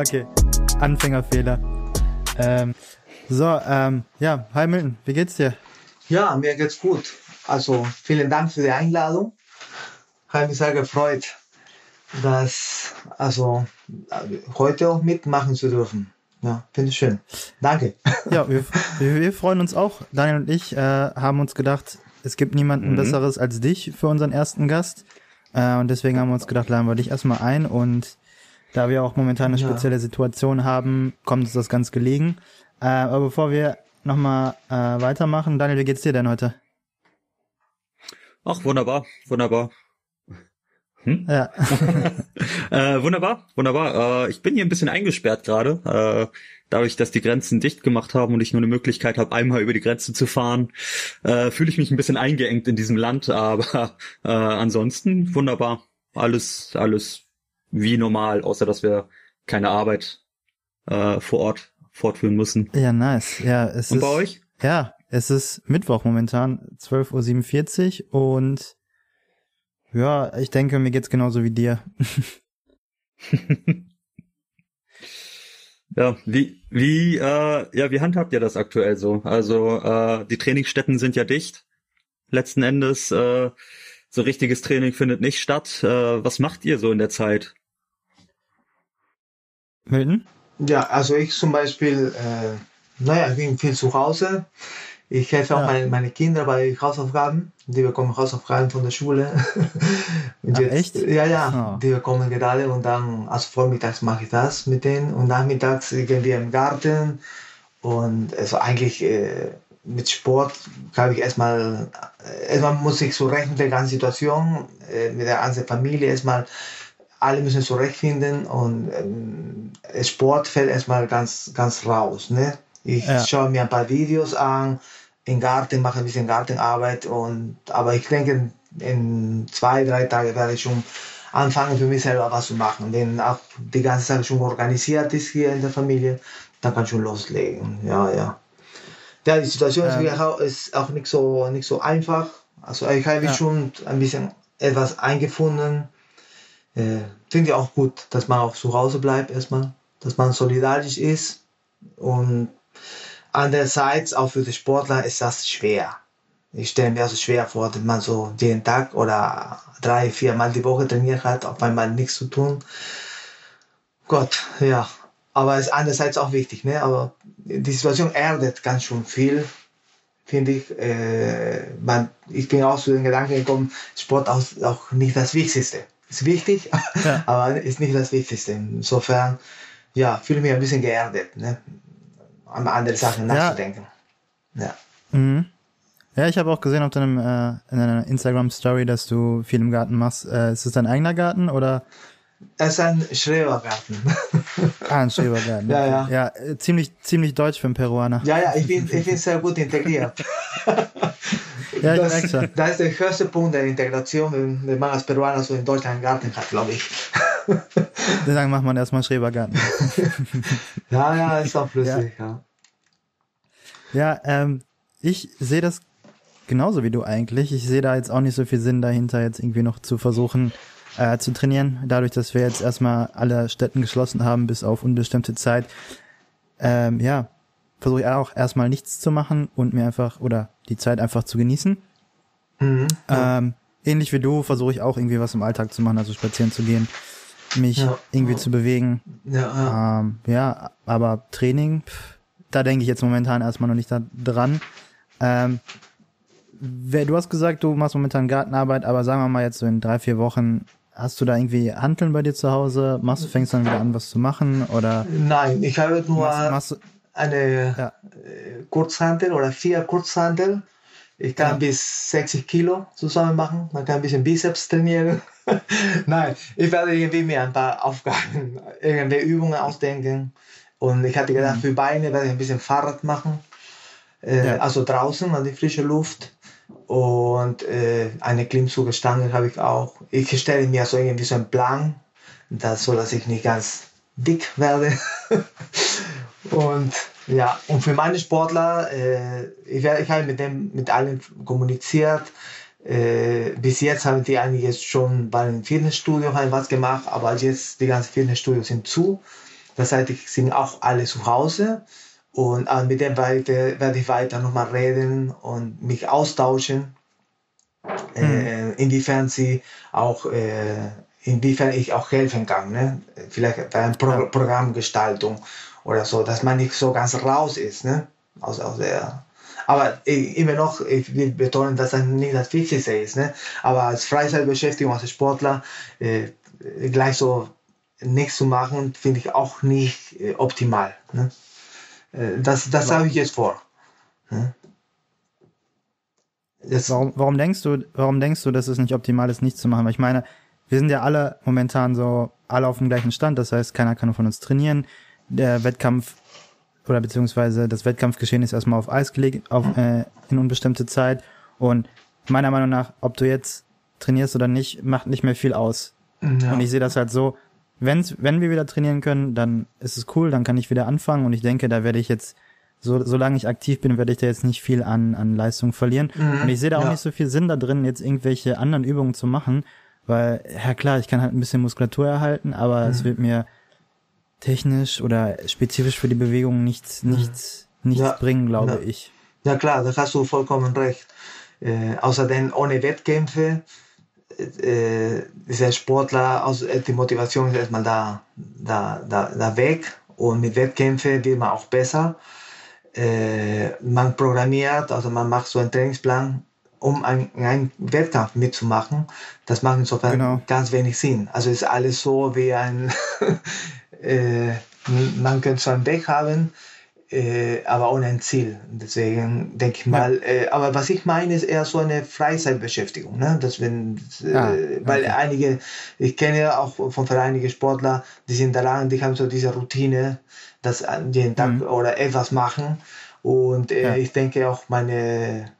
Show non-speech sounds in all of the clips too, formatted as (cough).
okay, Anfängerfehler. Ähm, so, ähm, ja, hi Milton, wie geht's dir? Ja, mir geht's gut. Also vielen Dank für die Einladung. Habe mich sehr gefreut, das also heute auch mitmachen zu dürfen. Ja, finde ich schön. Danke. Ja, (laughs) wir, wir, freuen uns auch. Daniel und ich äh, haben uns gedacht, es gibt niemanden mhm. Besseres als dich für unseren ersten Gast. Äh, und deswegen haben wir uns gedacht, laden wir dich erstmal ein. Und da wir auch momentan eine spezielle ja. Situation haben, kommt uns das ganz gelegen. Äh, aber bevor wir nochmal äh, weitermachen, Daniel, wie geht's dir denn heute? Ach, wunderbar, wunderbar. Hm? Ja. (laughs) äh, wunderbar, wunderbar. Äh, ich bin hier ein bisschen eingesperrt gerade. Äh, dadurch, dass die Grenzen dicht gemacht haben und ich nur eine Möglichkeit habe, einmal über die Grenze zu fahren, äh, fühle ich mich ein bisschen eingeengt in diesem Land. Aber äh, ansonsten wunderbar. Alles, alles wie normal, außer dass wir keine Arbeit äh, vor Ort fortführen müssen. Ja, nice. Ja, es und ist, bei euch? Ja, es ist Mittwoch momentan, 12.47 Uhr und ja, ich denke, mir geht's genauso wie dir. (laughs) ja, wie, wie, äh, ja, wie handhabt ihr das aktuell so? Also, äh, die Trainingsstätten sind ja dicht. Letzten Endes, äh, so richtiges Training findet nicht statt. Äh, was macht ihr so in der Zeit? Milton? Ja, also ich zum Beispiel, äh, naja, ich bin viel zu Hause. Ich helfe auch ja. meine, meine Kinder bei Hausaufgaben. Die bekommen Hausaufgaben von der Schule. (laughs) und Ach, jetzt, echt? Ja, ja. Oh. Die bekommen gerade und dann, also vormittags mache ich das mit denen und nachmittags gehen wir im Garten. Und also eigentlich äh, mit Sport habe ich erstmal, äh, erstmal muss ich so rechnen mit der ganzen Situation, äh, mit der ganzen Familie erstmal alle müssen zurechtfinden und ähm, Sport fällt erstmal ganz, ganz raus. Ne? Ich ja. schaue mir ein paar Videos an, im Garten mache ein bisschen Gartenarbeit und aber ich denke, in zwei, drei Tagen werde ich schon anfangen für mich selber was zu machen. Wenn auch die ganze Sache schon organisiert ist hier in der Familie, dann kann ich schon loslegen. Ja, ja. Ja, die Situation ähm. ist, auch, ist auch nicht so, nicht so einfach. Also ich habe ja. schon ein bisschen etwas eingefunden äh, finde ich auch gut, dass man auch zu Hause bleibt erstmal, dass man solidarisch ist und andererseits auch für die Sportler ist das schwer. Ich stelle mir also schwer vor, dass man so jeden Tag oder drei, vier Mal die Woche trainiert hat, auf einmal nichts zu tun. Gott, ja. Aber es ist andererseits auch wichtig, ne? Aber die Situation erdet ganz schön viel, finde ich. Äh, man, ich bin auch zu den Gedanken gekommen, Sport auch, auch nicht das Wichtigste ist wichtig, (laughs) ja. aber ist nicht das Wichtigste. Insofern, ja, fühle mich ein bisschen geerdet, ne? an andere Sachen nachzudenken. Ja. Mhm. Ja, ich habe auch gesehen auf deinem äh, in deiner Instagram Story, dass du viel im Garten machst. Äh, ist es dein eigener Garten oder? Es ist ein Schrebergarten. (laughs) ah, ein Schrebergarten. ja, ja. Ja, ziemlich, ziemlich deutsch für einen Peruaner. Ja, ja, ich bin, ich bin sehr gut integriert. (laughs) Ja, ich das, schon. das ist der höchste Punkt der Integration, wenn man als Peruaner so in Deutschland einen Garten hat, glaube ich. (laughs) Dann macht man erstmal Schrebergarten. ja, ja, ist auch flüssig, ja. Ja, ja ähm, ich sehe das genauso wie du eigentlich. Ich sehe da jetzt auch nicht so viel Sinn dahinter, jetzt irgendwie noch zu versuchen, äh, zu trainieren. Dadurch, dass wir jetzt erstmal alle Städten geschlossen haben, bis auf unbestimmte Zeit. Ähm, ja, versuche ich auch erstmal nichts zu machen und mir einfach oder die Zeit einfach zu genießen. Mhm, ja. ähm, ähnlich wie du versuche ich auch irgendwie was im Alltag zu machen, also spazieren zu gehen, mich ja. irgendwie zu bewegen. Ja, ja. Ähm, ja aber Training, pff, da denke ich jetzt momentan erstmal noch nicht dran. Ähm, wer, du hast gesagt, du machst momentan Gartenarbeit, aber sagen wir mal jetzt so in drei, vier Wochen, hast du da irgendwie Handeln bei dir zu Hause? Machst du, fängst dann wieder an, was zu machen? Oder? Nein, ich habe nur machst, machst, eine ja. Äh, Kurzhantel oder vier Kurzhantel. Ich kann ja. bis 60 Kilo zusammen machen. Man kann ein bisschen Bizeps trainieren. (laughs) Nein, ich werde irgendwie mir ein paar Aufgaben, (laughs) irgendwelche Übungen ausdenken. Und ich hatte gedacht, mhm. für Beine werde ich ein bisschen Fahrrad machen. Äh, ja. Also draußen an die frische Luft. Und äh, eine Klimmzugstange habe ich auch. Ich stelle mir so irgendwie so einen Plan, das, so dass ich nicht ganz dick werde. (laughs) Und ja, und für meine Sportler, äh, ich, ich habe mit dem mit allen kommuniziert. Äh, bis jetzt haben die eigentlich schon bei einem Fitnessstudio halt was gemacht, aber jetzt die ganzen Fitnessstudios sind zu. Gleichzeitig sind auch alle zu Hause und äh, mit dem werde, werde ich weiter nochmal reden und mich austauschen, äh, Hm. inwiefern sie auch, äh, inwiefern ich auch helfen kann. Ne? Vielleicht bei einer Pro. Programmgestaltung oder so, dass man nicht so ganz raus ist. Ne? Aus, aus der, aber immer noch, ich will betonen, dass das nicht das Wichtigste ist. Ne? Aber als Freizeitbeschäftigung, als Sportler, äh, gleich so nichts zu machen, finde ich auch nicht äh, optimal. Ne? Äh, das das habe ich jetzt vor. Das, Warum, warum denkst du, warum denkst du, dass es nicht optimal ist, nichts zu machen? Weil ich meine, wir sind ja alle momentan so alle auf dem gleichen Stand. Das heißt, keiner kann von uns trainieren. Der Wettkampf oder beziehungsweise das Wettkampfgeschehen ist erstmal auf Eis gelegt, auf, äh, in unbestimmte Zeit. Und meiner Meinung nach, ob du jetzt trainierst oder nicht, macht nicht mehr viel aus. ja. Und ich sehe das halt so, wenn's, wenn wir wieder trainieren können, dann ist es cool, dann kann ich wieder anfangen und ich denke, da werde ich jetzt, so, solange ich aktiv bin, werde ich da jetzt nicht viel an, an Leistung verlieren. Mhm, Und ich sehe da auch ja. nicht so viel Sinn da drin, jetzt irgendwelche anderen Übungen zu machen, weil, ja klar, ich kann halt ein bisschen Muskulatur erhalten, aber Mhm. es wird mir technisch oder spezifisch für die Bewegung nichts, nichts, nichts Mhm. Ja, bringen, glaube ja. ich. Ja klar, da hast du vollkommen recht. Äh, außerdem ohne Wettkämpfe äh, ist der Sportler, also äh, die Motivation ist erstmal da, da, da, da weg und mit Wettkämpfen wird man auch besser. Äh, man programmiert, also man macht so einen Trainingsplan, um einen, einen Wettkampf mitzumachen. Das macht insofern Genau. ganz wenig Sinn. Also ist alles so wie ein, (laughs) äh, man könnte so einen Weg haben, äh, aber ohne ein Ziel. Deswegen denke ich mal, äh, aber was ich meine, ist eher so eine Freizeitbeschäftigung. Ne? Dass wenn, äh, Ah, Weil okay. einige, ich kenne auch von einige Sportler, die sind da lang, die haben so diese Routine, dass an jeden Tag Mhm. oder etwas machen. Und äh, Ja. ich denke auch meine,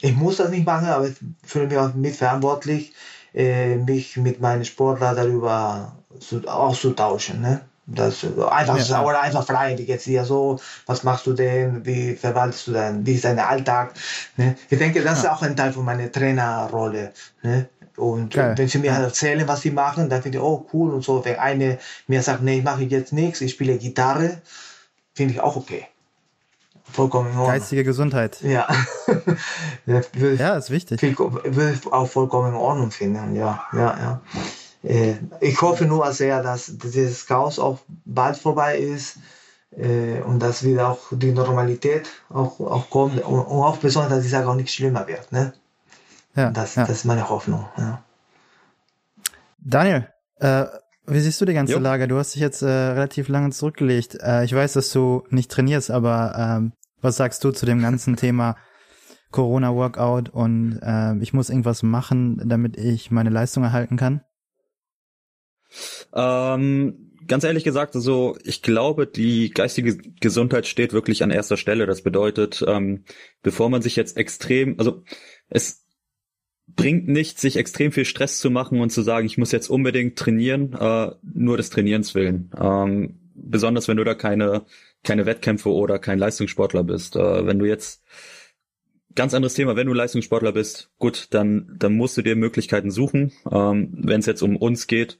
ich muss das nicht machen, aber ich fühle mich auch mitverantwortlich, äh, mich mit meinen Sportlern darüber zu, auszutauschen. Ne? Das, einfach, Ja, so- ja. Oder einfach fragen, wie geht's dir so, was machst du denn, wie verwaltest du denn, wie ist dein Alltag. Ne? Ich denke, das ist auch ein Teil von meiner Trainerrolle. Ne? Und Geil. wenn sie mir halt erzählen, was sie machen, dann finde ich, oh cool und so. Wenn eine mir sagt, nee, ich mache jetzt nichts, ich spiele Gitarre, finde ich auch okay. Vollkommen in Ordnung. Geistige Gesundheit. Ja. (laughs) ja, Ja, ist wichtig. viel, würde ich auch vollkommen in Ordnung finden. Ja, ja, ja. Äh, ich hoffe nur sehr, dass dieses Chaos auch bald vorbei ist äh, und dass wieder auch die Normalität auch, auch kommt und, und auch besonders, dass die Sache auch nicht schlimmer wird. Ne? Ja, Das, ja. das ist meine Hoffnung. Ja. Daniel, äh, wie siehst du die ganze Jo. Lage? Du hast dich jetzt äh, relativ lange zurückgelegt. Äh, ich weiß, dass du nicht trainierst, aber ähm, was sagst du zu dem ganzen (laughs) Thema Corona-Workout und äh, ich muss irgendwas machen, damit ich meine Leistung erhalten kann? Ähm, ganz ehrlich gesagt, also ich glaube, die geistige Gesundheit steht wirklich an erster Stelle. Das bedeutet, ähm, bevor man sich jetzt extrem, also es bringt nichts, sich extrem viel Stress zu machen und zu sagen, ich muss jetzt unbedingt trainieren, äh, nur des Trainierens willen. Ähm, besonders wenn du da keine keine Wettkämpfe oder kein Leistungssportler bist. Äh, wenn du jetzt ganz anderes Thema, wenn du Leistungssportler bist, gut, dann dann musst du dir Möglichkeiten suchen. Ähm, wenn es jetzt um uns geht,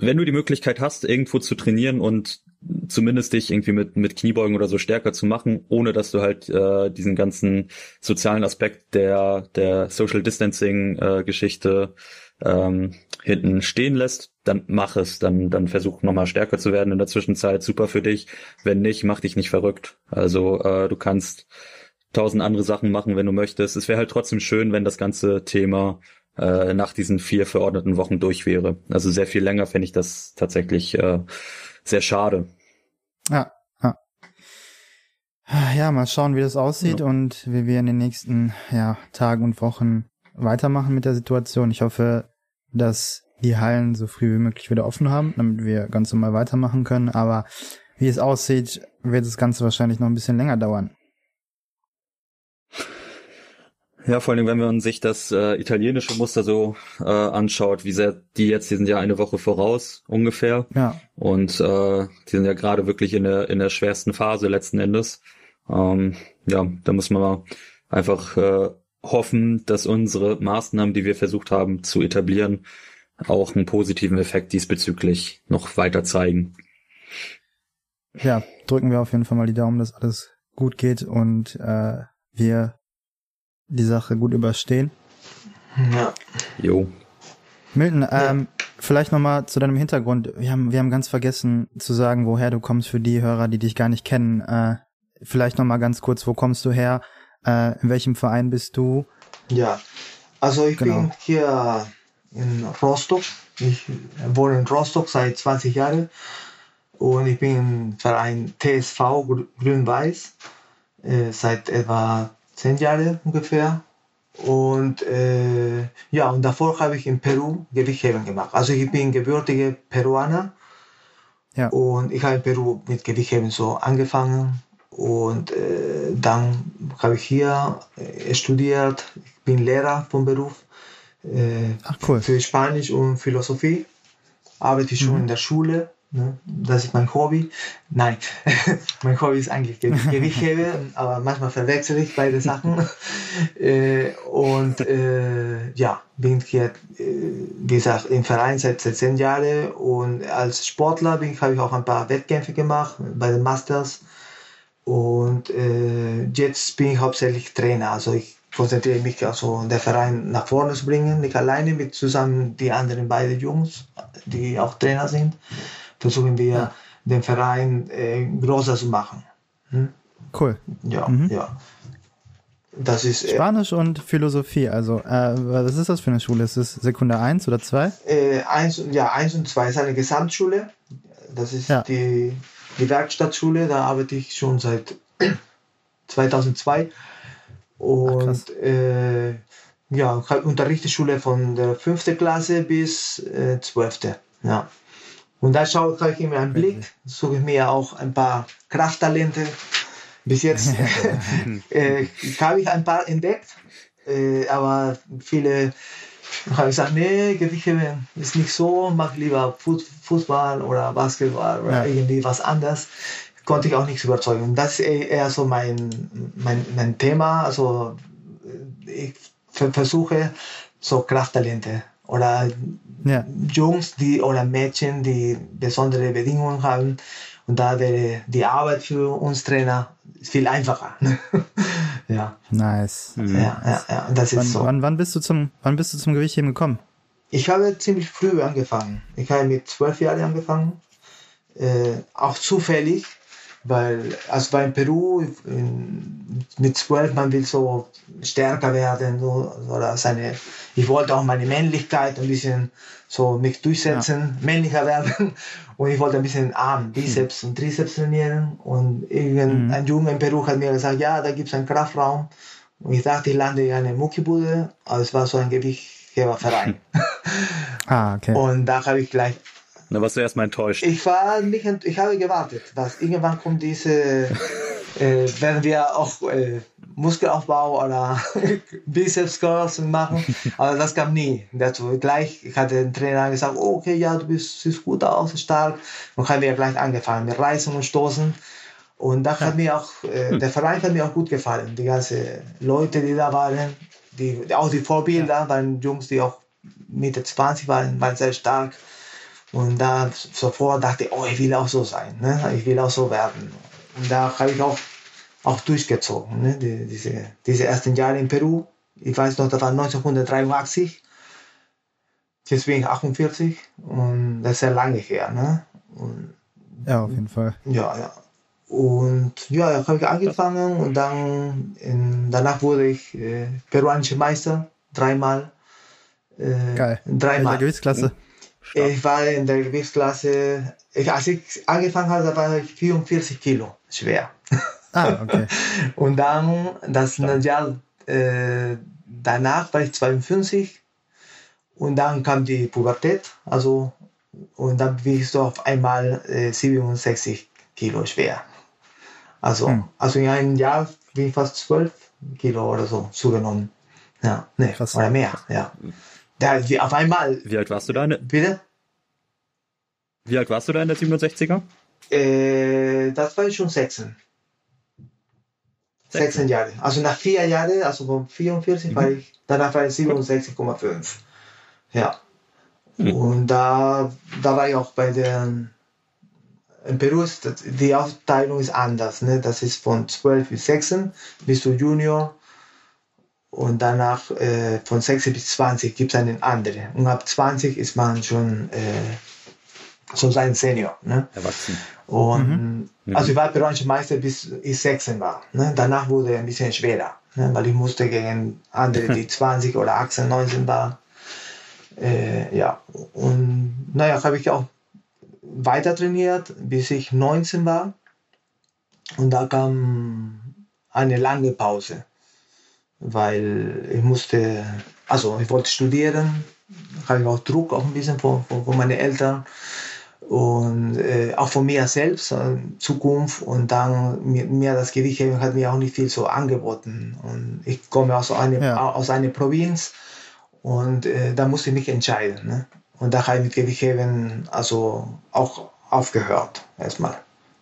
wenn du die Möglichkeit hast, irgendwo zu trainieren und zumindest dich irgendwie mit, mit Kniebeugen oder so stärker zu machen, ohne dass du halt äh, diesen ganzen sozialen Aspekt der, der Social Distancing äh, Geschichte ähm, hinten stehen lässt, dann mach es, dann, dann versuch nochmal stärker zu werden in der Zwischenzeit, super für dich. Wenn nicht, mach dich nicht verrückt. Also äh, du kannst tausend andere Sachen machen, wenn du möchtest. Es wäre halt trotzdem schön, wenn das ganze Thema äh, nach diesen vier verordneten Wochen durch wäre. Also sehr viel länger fände ich das tatsächlich äh, sehr schade. Ja, ja. Ja, mal schauen, wie das aussieht Ja. und wie wir in den nächsten ja, Tagen und Wochen weitermachen mit der Situation. Ich hoffe, dass die Hallen so früh wie möglich wieder offen haben, damit wir ganz normal weitermachen können. Aber wie es aussieht, wird das Ganze wahrscheinlich noch ein bisschen länger dauern. Ja, vor allem, wenn man sich das äh, italienische Muster so äh, anschaut, wie sehr die jetzt, die sind ja eine Woche voraus ungefähr. Ja, Und äh, die sind ja gerade wirklich in der, in der schwersten Phase letzten Endes. Ähm, ja, da muss man mal einfach äh, hoffen, dass unsere Maßnahmen, die wir versucht haben zu etablieren, auch einen positiven Effekt diesbezüglich noch weiter zeigen. ja, drücken wir auf jeden Fall mal die Daumen, dass alles gut geht und äh, wir die Sache gut überstehen. Ja. Jo. Milton, ähm, vielleicht nochmal zu deinem Hintergrund. Wir haben, wir haben ganz vergessen zu sagen, woher du kommst für die Hörer, die dich gar nicht kennen. Äh, vielleicht nochmal ganz kurz, wo kommst du her? Äh, in welchem Verein bist du? Ja, also ich Genau. bin hier in Rostock. Ich wohne in Rostock seit 20 Jahren und ich bin im Verein TSV Grü- Grün-Weiß äh, seit etwa 10 Jahren ungefähr. Und äh, ja, und davor habe ich in Peru Gewichtheben gemacht. Also ich bin gebürtige Peruaner Ja. und ich habe in Peru mit Gewichtheben so angefangen und äh, dann habe ich hier äh, studiert. Ich bin Lehrer vom Beruf äh, Ach cool. für Spanisch und Philosophie. Arbeite ich schon Mhm. in der Schule. Ne? Das ist mein Hobby. Nein, (laughs) mein Hobby ist eigentlich Ge Gewichtheben, aber manchmal verwechsel ich beide Sachen. (laughs) äh, und äh, ja, bin hier, äh, wie gesagt, im Verein seit, seit zehn Jahren und als Sportler bin habe ich auch ein paar Wettkämpfe gemacht bei den Masters. Und äh, jetzt bin ich hauptsächlich Trainer. Also ich konzentriere mich also der Verein nach vorne zu bringen, nicht alleine mit zusammen die anderen beiden Jungs, die auch Trainer sind, versuchen wir Ja. den Verein äh, größer zu machen. Hm? Cool. Ja, Mhm. ja. Das ist äh, Spanisch und Philosophie. Also, äh, was ist das für eine Schule? Ist es Sekundär 1 oder 2? äh, eins, und- ja, eins und zwei ist eine Gesamtschule. Das ist Ja. die, die Werkstattschule, da arbeite ich schon seit (clears throat) 2002. Ach, Und krass. äh, ja, ich unterrichte Schule von der fünften Klasse bis äh, 12. Ja. Und da schaue ich immer einen Blick, suche ich mir auch ein paar Krafttalente. Bis jetzt (laughs) (laughs) äh, habe ich ein paar entdeckt, äh, aber viele habe ich gesagt, nee, Gewichtheben ist nicht so, mach lieber Fu- Fußball oder Basketball oder Ja. irgendwie was anderes. Konnte ich auch nichts überzeugen. Und das ist eher eher so mein, mein, mein Thema. Also äh, ich ver- versuche so Krafttalente oder Ja. Jungs die oder Mädchen, die besondere Bedingungen haben. Und da wäre die Arbeit für uns Trainer viel einfacher. (laughs) ja, Nice. Mhm. ja, ja, ja, das ist Wann, so. wann, wann bist du zum, wann bist du zum Gewichtheben gekommen? Ich habe ziemlich früh angefangen. Ich habe mit zwölf Jahren angefangen. Äh, auch zufällig, weil also bei Peru in, mit zwölf man will so stärker werden so, oder seine. Ich wollte auch meine Männlichkeit ein bisschen so mich durchsetzen, männlicher werden (laughs) und ich wollte ein bisschen Arm, Bizeps und Trizeps trainieren und irgendein Junge in Peru hat mir gesagt, ja, da gibt es einen Kraftraum und ich dachte, ich lande in eine Muckibude, aber es war so ein Gewichtheberverein. (laughs) Ah, okay. Und da habe ich gleich, Da warst du erstmal enttäuscht. ich war nicht, ent- ich habe gewartet, dass irgendwann kommt diese, (laughs) äh, werden wir auch äh, Muskelaufbau oder (laughs) Biceps Curls machen, aber das kam nie dazu. Gleich hat der Trainer gesagt, okay, ja, du bist, siehst gut aus, stark, und haben wir gleich angefangen mit Reißen und Stoßen. Und da hat mir auch, äh, der Verein hat mir auch gut gefallen. Die ganzen Leute, die da waren, die, auch die Vorbilder waren Jungs, die auch Mitte 20 waren, waren sehr stark. Und da sofort dachte ich, oh, ich will auch so sein, ne? ich will auch so werden. Und da habe ich auch, auch durchgezogen, ne? die, diese, diese ersten Jahre in Peru. Ich weiß noch, das war 1983. Jetzt bin ich 48 und das ist sehr lange her. Ne? Und Ja, auf jeden Fall. ja, ja. Und ja, da habe ich angefangen und dann in, danach wurde ich äh, peruanischer Meister, dreimal. Äh, Geil. In Dreimal. welcher Gewichtsklasse? Ich war in der Gewichtsklasse, ich, als ich angefangen habe, war ich 44 Kilo schwer. Ah, okay. (laughs) Und dann, das Jahr äh, danach war ich 52 und dann kam die Pubertät, also und dann bin ich so auf einmal äh, 67 Kilo schwer. Also, Hm. also in einem Jahr bin ich fast 12 Kilo oder so zugenommen. Ja, ne, Krass. oder mehr, ja. Da, wie auf einmal, Wie alt warst du da? In, der- bitte? wie alt warst du da in der 67er? Äh, das war ich schon 16. 16 Jahre. Also nach vier Jahren, also von 44 war ich, danach war ich 67,5. Ja. Mhm. Und da, da war ich auch bei der in Peru ist die Aufteilung ist anders. Ne? Das ist von 12 bis 16 bis zu Junior und danach äh, von 16 bis 20 gibt es einen anderen. Und ab 20 ist man schon äh, so sein Senior. Ne? Erwachsen. Und Mhm. also ich war peruanischer Meister bis ich 16 war. Ne? Danach wurde ein bisschen schwerer, ne? weil ich musste gegen andere, die (laughs) 20 oder 18, 19 waren. Äh, ja, und naja, habe ich auch weiter trainiert, bis ich 19 war. Und da kam eine lange Pause, weil ich musste, also ich wollte studieren, habe ich auch Druck auch ein bisschen von, von, von meinen Eltern und äh, auch von mir selbst, äh, Zukunft und dann mir, mir das Gewicht hat mir auch nicht viel so angeboten und ich komme aus einer, Ja. aus einer Provinz und äh, da musste ich mich entscheiden ne? und da habe ich mit Gewichtheben also auch aufgehört erstmal.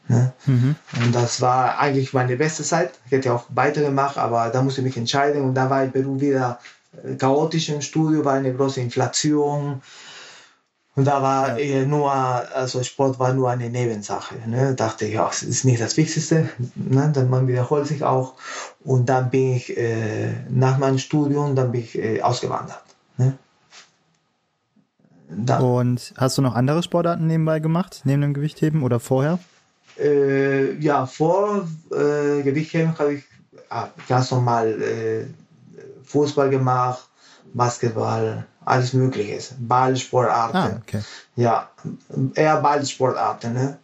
Ne? Mhm. Und das war eigentlich meine beste Zeit. Ich hätte auch weitergemacht, aber da musste ich mich entscheiden. Und da war in Peru wieder äh, chaotisch im Studio, war eine große Inflation. Und da war Ja. nur, also Sport war nur eine Nebensache. Ne? Dachte ich, ja, es ist nicht das Wichtigste. Ne? Dann man wiederholt sich auch. Und dann bin ich äh, nach meinem Studium, dann bin ich äh, ausgewandert. Ne? Da, Und hast du noch andere Sportarten nebenbei gemacht, neben dem Gewichtheben oder vorher? Äh, ja, vor äh, Gewichtheben habe ich ah, ganz normal äh, Fußball gemacht, Basketball, alles Mögliche. Ballsportarten. Ah, okay. Ja, eher Ballsportarten. Ne?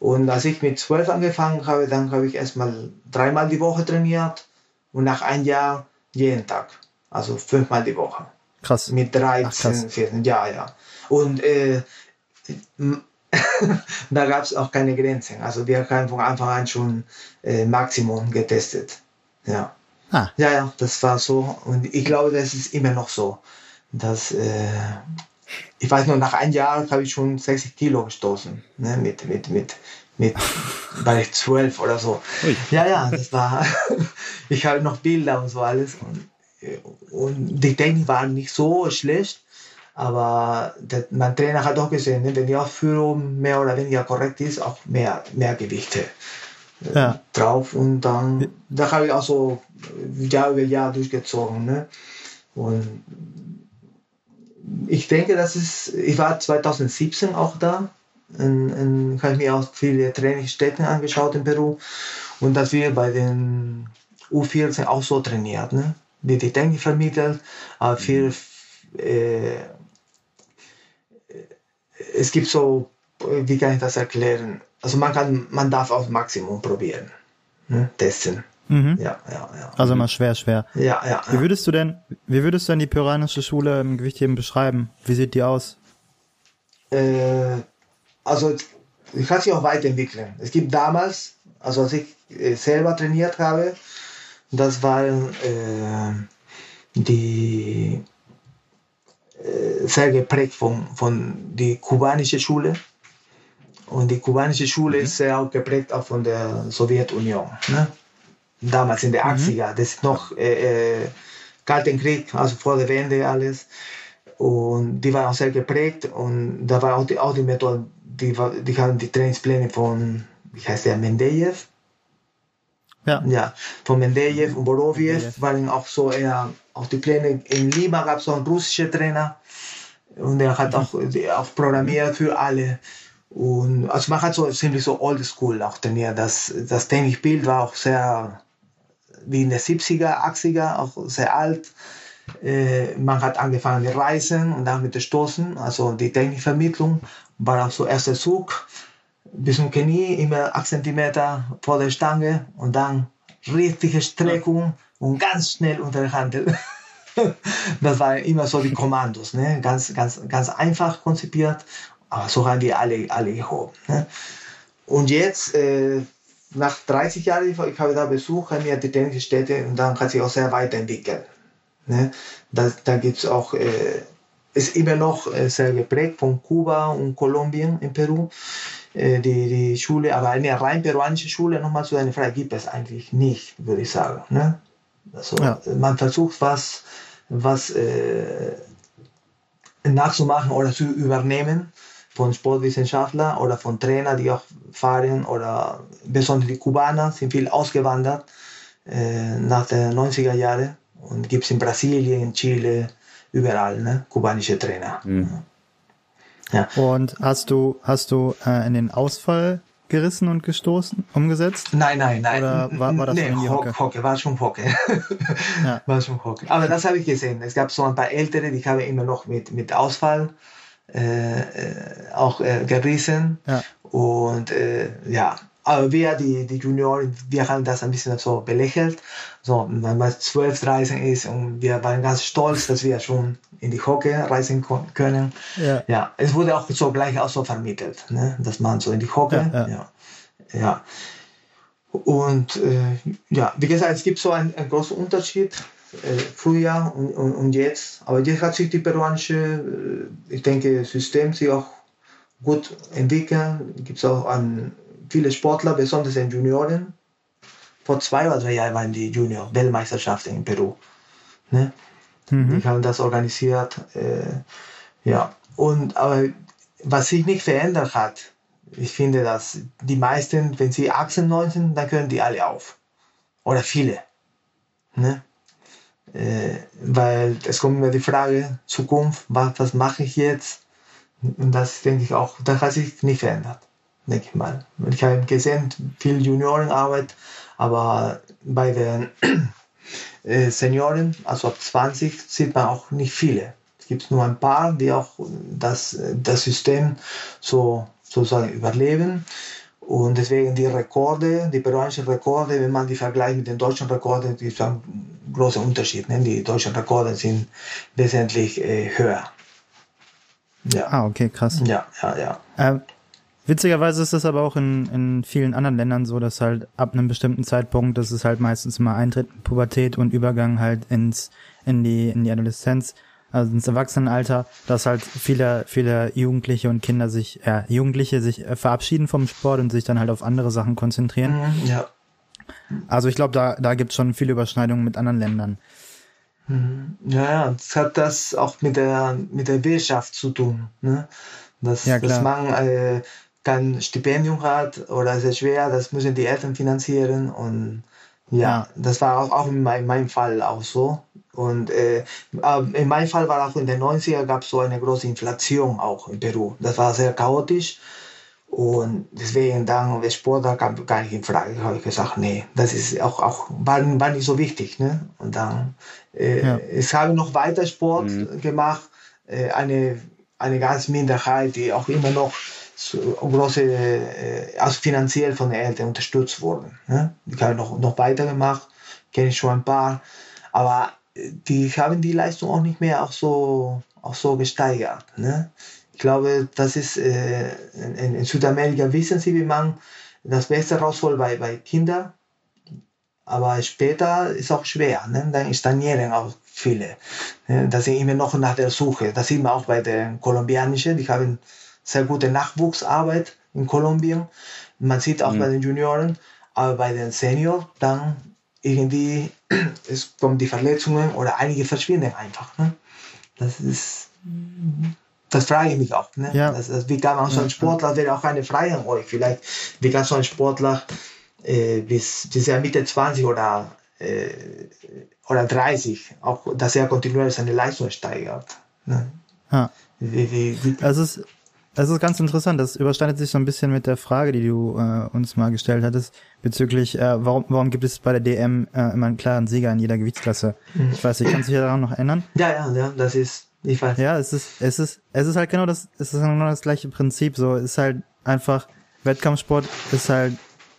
Und als ich mit zwölf angefangen habe, dann habe ich erstmal dreimal die Woche trainiert und nach einem Jahr jeden Tag. Also fünfmal die Woche Krass. mit Ach, krass. 13, 14, ja, ja. Und äh, (laughs) da gab es auch keine Grenzen. Also wir haben von Anfang an schon äh, Maximum getestet. Ja. Ah, ja, ja, das war so. Und ich glaube, das ist immer noch so. Dass, äh, ich weiß nur, nach einem Jahr habe ich schon 60 Kilo gestoßen. Ne? Mit, mit, mit, mit, (laughs) ich 12 oder so. Ui. Ja, ja, das war, (laughs) ich habe noch Bilder und so alles. Und, und die Technik war nicht so schlecht, aber der, mein Trainer hat auch gesehen, ne, wenn die Ausführung mehr oder weniger korrekt ist, auch mehr, mehr Gewichte äh, Ja. drauf. Und dann, da habe ich auch so Jahr über Jahr durchgezogen. Ne? Und ich denke, das ist, ich war 2017 auch da. In, habe mir auch viele Trainingsstätten angeschaut in Peru und dass wir bei den U14 auch so trainiert, ne? Wird die Technik vermittelt, aber viel, äh, es gibt so, wie kann ich das erklären? Also man kann, man darf auch Maximum probieren, ne? testen. mhm. Ja, ja, ja. Also immer schwer, schwer. ja, ja, Wie würdest du denn, wie würdest du denn die peruanische Schule im Gewichtheben beschreiben? Wie sieht die aus? Äh, also ich kann sich auch weiterentwickeln. Es gibt damals, also als ich äh, selber trainiert habe, das waren äh, die äh, sehr geprägt von, von die kubanische Schule. Und die kubanische Schule ist sehr auch geprägt auch von der Sowjetunion. Ne? Damals in der 80er, das ist noch äh, äh, Kalten Krieg, also vor der Wende alles. Und die waren auch sehr geprägt und da war auch die, auch die Methode, die, die haben die Trainingspläne von, wie heißt der, Mendejew? Ja. Ja, von Mendejew und Mendejew. waren auch so eher, auch die Pläne, in Lima gab es auch einen russischen Trainer und der hat auch, auch programmiert für alle. Und also man hat so ziemlich so old school auch trainiert. Das, das Technikbild war auch sehr wie in der 70er, 80er, auch sehr alt. Äh, man hat angefangen mit Reisen und dann mit den Stoßen, also die Technikvermittlung war auch so erster Zug bis zum Knie, immer 8 cm vor der Stange und dann richtige Streckung und ganz schnell unter der Handel. (laughs) (laughs) Das waren immer so die Kommandos, ne? ganz, ganz, ganz einfach konzipiert, aber so haben wir alle, alle gehoben. Ne? Und jetzt, äh, nach 30 Jahren, ich habe da Besuch, haben wir die technische Städte und dann hat sich auch sehr weiterentwickelt. Ne? Da, da gibt es auch, äh, ist immer noch äh, sehr geprägt von Kuba und Kolumbien in Peru, äh, die, die Schule, aber eine rein peruanische Schule, nochmal zu deiner Frage, gibt es eigentlich nicht, würde ich sagen. Ne? Also, Ja. Man versucht was, was äh, nachzumachen oder zu übernehmen von Sportwissenschaftlern oder von Trainern, die auch fahren oder besonders die Kubaner sind viel ausgewandert äh, nach den 90er Jahren und gibt es in Brasilien, in Chile, überall, ne? kubanische Trainer. Mhm. Ja. Und hast du, hast du äh, in den Ausfall gerissen und gestoßen, umgesetzt? Nein, nein, nein. Oder war, war das nee, in die Hocke? Hocke? War schon Hocke. (laughs) ja. War schon Hocke. Aber das habe ich gesehen. Es gab so ein paar Ältere, die haben immer noch mit, mit Ausfall äh, äh auch äh, gerissen. Ja. Und äh, ja, aber wir, die, die Junioren, wir haben das ein bisschen so belächelt. So, wenn man 12, 13 ist und wir waren ganz stolz, dass wir schon in die Hocke reisen können. Ja. ja, es wurde auch so gleich auch so vermittelt, ne? dass man so in die Hocke, ja, ja. ja. Und äh, ja, wie gesagt, es gibt so einen, einen großen Unterschied äh, früher und, und, und, jetzt. Aber jetzt hat sich die peruanische, äh, ich denke, System sich auch gut entwickelt. Gibt es auch an viele Sportler, besonders in Junioren. Vor zwei oder drei Jahren waren die Junior-Weltmeisterschaften in Peru. Ne? Mhm. Die haben das organisiert. Äh, ja. Und aber was sich nicht verändert hat, ich finde, dass die meisten, wenn sie 18, 19, dann können die alle auf. Oder viele. Ne? Äh, weil es kommt immer die Frage, Zukunft, was, was mache ich jetzt? Und das denke ich auch, das hat sich nicht verändert denke ich mal. Ich habe gesehen, viel Juniorenarbeit, aber bei den (clears throat) äh, Senioren, also ab 20, sieht man auch nicht viele. Es gibt nur ein paar, die auch das, das System so sozusagen überleben. Und deswegen die Rekorde, die peruanischen Rekorde, wenn man die vergleicht mit den deutschen Rekorden, gibt es einen großen Unterschied. Ne? Die deutschen Rekorde sind wesentlich äh, höher. Ja. Ah, okay, krass. Ja, ja, ja. Ähm, Witzigerweise ist es aber auch in, in vielen anderen Ländern so, dass halt ab einem bestimmten Zeitpunkt, das ist halt meistens immer Eintritt in Pubertät und Übergang halt ins, in die, in die Adoleszenz, also ins Erwachsenenalter, dass halt viele, viele Jugendliche und Kinder sich, ja, Jugendliche sich äh, verabschieden vom Sport und sich dann halt auf andere Sachen konzentrieren. Mhm, ja. Also ich glaube, da, da gibt es schon viele Überschneidungen mit anderen Ländern. Mhm. Ja, ja, das hat das auch mit der, mit der Wirtschaft zu tun. Ne? Dass, ja, dass man äh, kein Stipendium hat oder sehr schwer, das müssen die Eltern finanzieren und ja, ja. das war auch, auch in, mein, in, meinem Fall auch so. Und äh, in meinem Fall war auch in den 90er gab es so eine große Inflation auch in Peru. Das war sehr chaotisch. Und deswegen dann der Sport da kam gar nicht in Frage. habe ich gesagt, nee, das ist auch, auch war, war nicht so wichtig. Ne? Und dann äh, ja. ich habe noch weiter Sport mhm. gemacht. Äh, eine, eine ganz Minderheit, die auch immer noch große, also finanziell von den Eltern unterstützt wurden. Ne? Die haben noch, noch weitergemacht, kenne ich schon ein paar, aber äh, die haben die Leistung auch nicht mehr auch so, auch so gesteigert. Ne? Ich glaube, das ist äh, in, in, Südamerika wissen sie, wie man das Beste rausholt bei, bei Kindern, aber später ist auch schwer. Ne? Dann stagnieren auch viele. Ne? Da sind immer noch nach der Suche. Das sieht man auch bei den kolumbianischen, die haben sehr gute Nachwuchsarbeit in Kolumbien. Man sieht auch mhm. bei den Junioren, aber bei den Seniors dann irgendwie (clears throat) es kommen die Verletzungen oder einige verschwinden einfach. Ne? Das ist, das frage ich mich auch. Ne? Ja. Das, das, wie kann man so ein Sportler, wäre auch eine Frage an euch vielleicht, wie kann so ein Sportler äh, bis, bis er Mitte 20 oder, äh, oder 30, auch, dass er kontinuierlich seine Leistung steigert. Ne? Ja. Wie, wie, wie, also es das ist ganz interessant. Das überschneidet sich so ein bisschen mit der Frage, die du äh, uns mal gestellt hattest, bezüglich, äh, warum, warum gibt es bei der DM äh, immer einen klaren Sieger in jeder Gewichtsklasse? Mhm. Ich weiß nicht, kannst du dich daran noch erinnern? Ja, ja, ja, das ist, ich weiß. Ja, es ist, es ist, es ist halt genau das, es ist genau das gleiche Prinzip. So, es ist halt einfach, Wettkampfsport ist halt,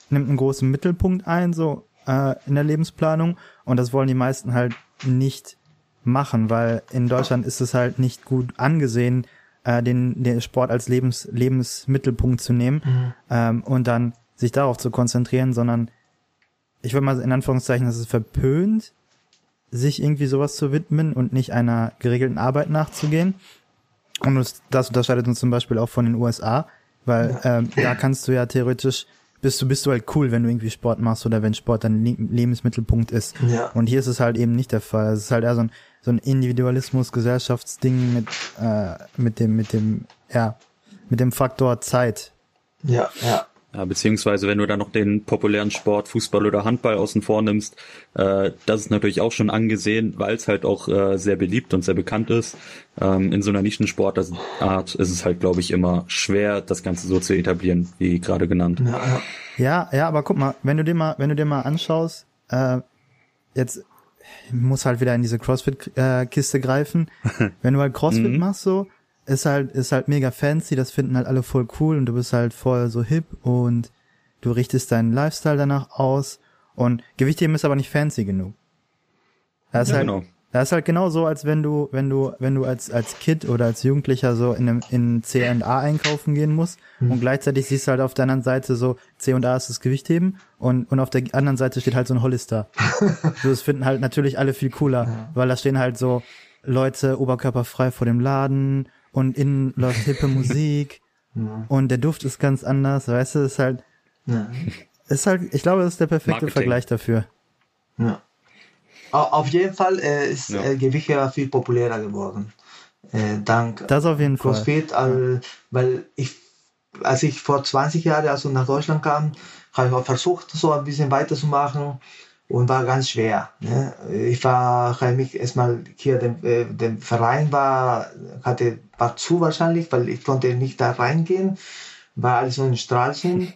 nimmt einen großen Mittelpunkt ein, so, äh, in der Lebensplanung. Und das wollen die meisten halt nicht machen, weil in Deutschland ist es halt nicht gut angesehen, äh, den, den Sport als Lebens, Lebensmittelpunkt zu nehmen mhm. ähm, und dann sich darauf zu konzentrieren, sondern ich würde mal in Anführungszeichen, das ist verpönt, sich irgendwie sowas zu widmen und nicht einer geregelten Arbeit nachzugehen. Und das, das unterscheidet uns zum Beispiel auch von den USA, weil ja. ähm, da kannst du ja theoretisch bist du bist du halt cool, wenn du irgendwie Sport machst oder wenn Sport dein Lebensmittelpunkt ist. Ja. Und hier ist es halt eben nicht der Fall. Es ist halt eher so ein so ein Individualismus, Gesellschaftsding mit, äh, mit dem, mit dem, ja, mit dem Faktor Zeit. Ja, ja. Ja, beziehungsweise wenn du dann noch den populären Sport Fußball oder Handball außen vor nimmst, äh, das ist natürlich auch schon angesehen, weil es halt auch äh, sehr beliebt und sehr bekannt ist. Ähm, in so einer Nischensportart ist es halt, glaube ich, immer schwer, das Ganze so zu etablieren, wie gerade genannt. Ja, ja. Ja, ja, aber guck mal, wenn du dir mal, wenn du dir mal anschaust, äh, jetzt muss halt wieder in diese CrossFit-Kiste greifen. (laughs) wenn du halt CrossFit Mhm. machst, so, ist halt, ist halt mega fancy, das finden halt alle voll cool und du bist halt voll so hip und du richtest deinen Lifestyle danach aus und Gewichtheben ist aber nicht fancy genug. Das ist Ja, halt, genau. Das ist halt genau so, als wenn du, wenn du, wenn du als, als Kid oder als Jugendlicher so in einem, in C&A einkaufen gehen musst und gleichzeitig siehst du halt auf der anderen Seite so C&A ist das Gewichtheben und, und auf der anderen Seite steht halt so ein Hollister. (laughs) so, das finden halt natürlich alle viel cooler, weil da stehen halt so Leute oberkörperfrei vor dem Laden und innen läuft hippe (laughs) Musik und der Duft ist ganz anders, weißt du, ist halt, ja. ist halt, ich glaube, das ist der perfekte Marketing. Vergleich dafür. Ja. Au- Auf jeden Fall äh, ist Ja. äh, Gewicht ja viel populärer geworden. Äh, dank Das auf jeden Fall. CrossFit, all, weil ich, als ich vor 20 Jahren also nach Deutschland kam, habe ich auch versucht, so ein bisschen weiterzumachen und war ganz schwer. Ne? Ich war, habe mich erstmal hier, dem, äh, dem Verein war, hatte, war zu wahrscheinlich, weil ich konnte nicht da reingehen, war alles so in Stralsund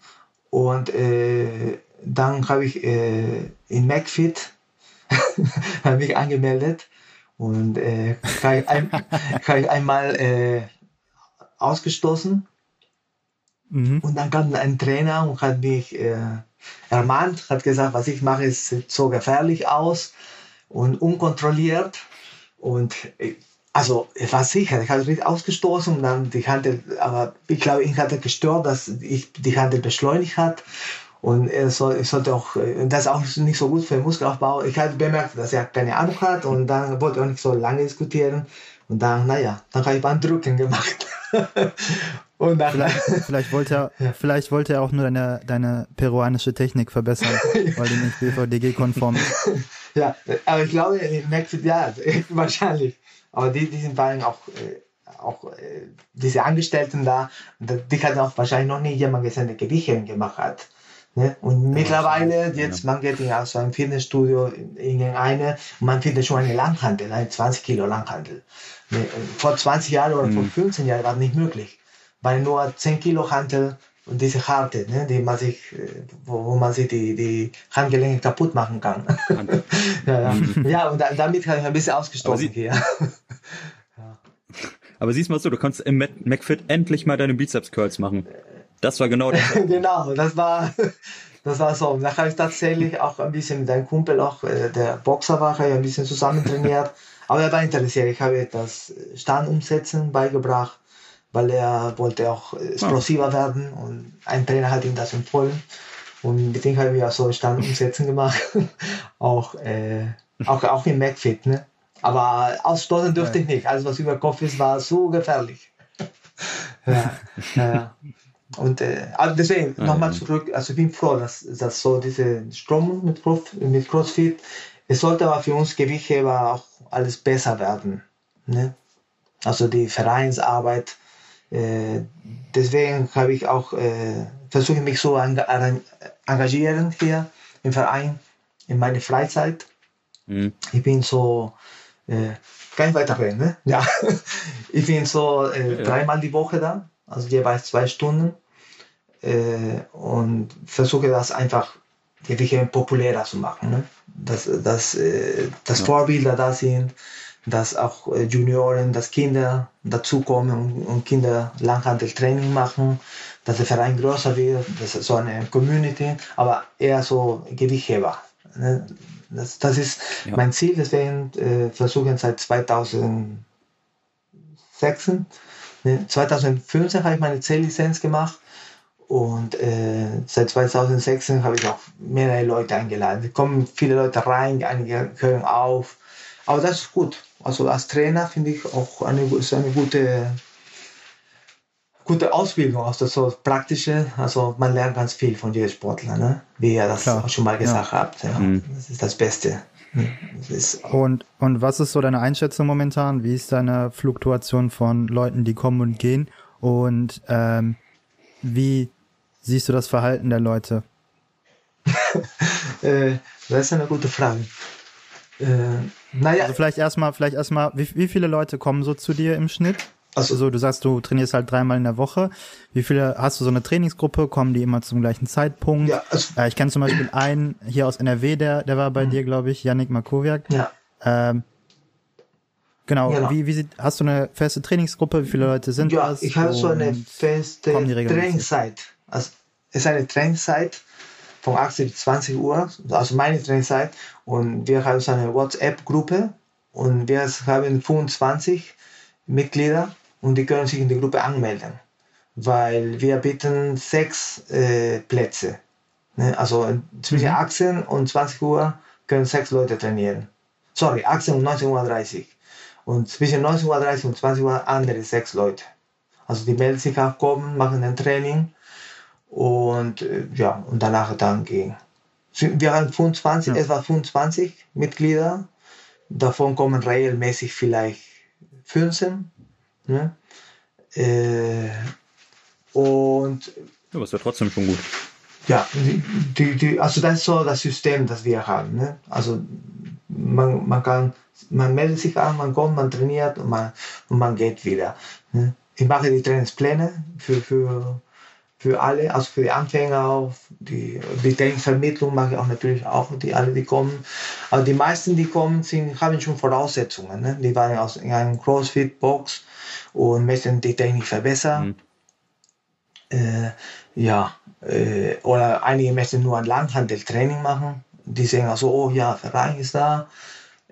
und äh, dann habe ich äh, in McFit (laughs) habe mich angemeldet und äh, habe ich, ein, (laughs) habe ich einmal äh, ausgestoßen Mhm. und dann kam ein Trainer und hat mich äh, ermahnt, hat gesagt, was ich mache, ist, sieht so gefährlich aus und unkontrolliert. Und äh, also ich war sicher, ich hatte richtig ausgestoßen und dann die Handel, aber ich glaube, ich hatte gestört, dass ich die Handel beschleunigt hat. Und er soll, ich sollte auch, äh, das ist auch nicht so gut für den Muskelaufbau. Ich hatte bemerkt, dass er keine Ahnung hat und dann wollte er auch nicht so lange diskutieren. Und dann, naja, dann habe ich Bankdrücken gemacht. (laughs) und dann, Vielleicht, vielleicht wollte er, vielleicht wollte er auch nur deine, deine peruanische Technik verbessern, (laughs) weil die nicht BVDG-konform ist. Ja, aber ich glaube, McFit, ja, (laughs) wahrscheinlich. Aber die, die sind waren auch, äh, auch äh, diese Angestellten da, die hat auch wahrscheinlich noch nie jemand gesehen, der Gewichtheben gemacht hat. Ne? Und mittlerweile, jetzt, man geht in so ein Fitnessstudio in irgendeine, und man findet schon eine Langhantel, eine 20 Kilo Langhantel. Ne? Vor 20 Jahren oder vor 15 Jahren war das nicht möglich. Weil nur 10 Kilo Hantel und diese harte, ne, die man sich, äh, wo, wo man sich die, die Handgelenke kaputt machen kann. (laughs) ja, ja. ja, und da, damit habe ich ein bisschen ausgestoßen hier. Aber siehst mal so, du kannst im McFit endlich mal deine Bizeps Curls machen. Das war genau das. (laughs) genau, das war, (laughs) das war so. Da habe ich tatsächlich auch ein bisschen mit einem Kumpel, auch äh, der Boxer war, habe ich ein bisschen zusammen trainiert. (laughs) Aber er war interessiert. Ich habe das Standumsetzen beigebracht, weil er wollte auch explosiver werden und ein Trainer hat ihm das empfohlen. Und mit dem habe ich auch so Standumsetzen gemacht. auch, äh, auch, auch im McFit, ne? Aber ausstoßen durfte ich nicht. Alles, was über Kopf ist, war so gefährlich. ja, ja, ja. Und äh, also deswegen, Ja, nochmal ja. zurück, also ich bin froh, dass, dass so diese Strömung mit, Prof, mit CrossFit, es sollte aber für uns Gewichtheber auch alles besser werden. Ne? Also die Vereinsarbeit. Äh, deswegen habe ich auch, äh, versuche mich so enga engagieren hier im Verein, in meiner Freizeit. Mhm. Ich bin so, äh, kann ich weiterreden, ne? (laughs) Ja. Ich bin so äh, Ja. dreimal die Woche da, also jeweils zwei Stunden. Äh, und versuche das einfach wirklich populärer zu machen. Ne? Dass, dass, äh, dass Ja. Vorbilder da sind, dass auch äh, Junioren, dass Kinder dazukommen und, und Kinder Langhandeltraining machen, dass der Verein größer wird, das ist so eine Community, aber eher so Gewichtheber. Ne? Das, das ist Ja. mein Ziel, deswegen äh, versuchen seit 2006, ne, 2015 habe ich meine C-Lizenz gemacht und äh, seit 2016 habe ich auch mehrere Leute eingeladen. Es kommen viele Leute rein, einige hören auf. Aber das ist gut. Also als Trainer finde ich auch eine, ist eine gute, gute Ausbildung, also so praktische. Also man lernt ganz viel von jedem Sportler, ne? wie ihr das Klar, auch schon mal gesagt habt. Ja. Mhm. Das ist das Beste. Das ist, Und, und was ist so deine Einschätzung momentan? Wie ist deine Fluktuation von Leuten, die kommen und gehen? Und ähm, wie siehst du das Verhalten der Leute? (laughs) äh, das ist eine gute Frage. Äh, naja. Also vielleicht erstmal, vielleicht erstmal, wie, wie viele Leute kommen so zu dir im Schnitt? Also so, du sagst, du trainierst halt dreimal in der Woche. Wie viele hast du so eine Trainingsgruppe? Kommen die immer zum gleichen Zeitpunkt? Ja, also, äh, ich kenne zum Beispiel einen hier aus NRW, der, der war bei mhm. dir, glaube ich, Yannick Makowiak. Ja. Ähm, genau. genau. Wie, wie sieht, hast du eine feste Trainingsgruppe? Wie viele Leute sind ja, das? Ich habe so eine feste Trainingszeit. Also es ist eine Trainingszeit von 18 bis 20 Uhr, also meine Trainingszeit. Und wir haben so eine WhatsApp-Gruppe und wir haben 25 Mitglieder und die können sich in die Gruppe anmelden, weil wir bieten sechs äh, Plätze. Ne? Also zwischen mhm. 18 und 20 Uhr können sechs Leute trainieren. Sorry, 18 und 19.30 Uhr. Und zwischen 19.30 Uhr und 20 Uhr andere sechs Leute. Also die melden sich auch, kommen, machen ein Training und äh, ja, und danach dann gehen. Wir haben 25, ja. etwa 25 Mitglieder. Davon kommen regelmäßig vielleicht 15 Ne? Äh, und. Ja, aber ist ja trotzdem schon gut. Ja, die, die, also das ist so das System, das wir haben. Ne? Also man, man kann, man meldet sich an, man kommt, man trainiert und man, und man geht wieder. Ne? Ich mache die Trainingspläne für, für, für alle, also für die Anfänger auch, die, die Trainingsvermittlung mache ich auch natürlich auch, die alle, die kommen. Aber die meisten, die kommen, sind, haben schon Voraussetzungen. Ne? Die waren aus in einem CrossFit-Box und möchten die Technik verbessern. Mhm. Äh, ja, äh, oder einige möchten nur ein Langhandeltraining machen. Die sagen also, oh ja, Verein ist da,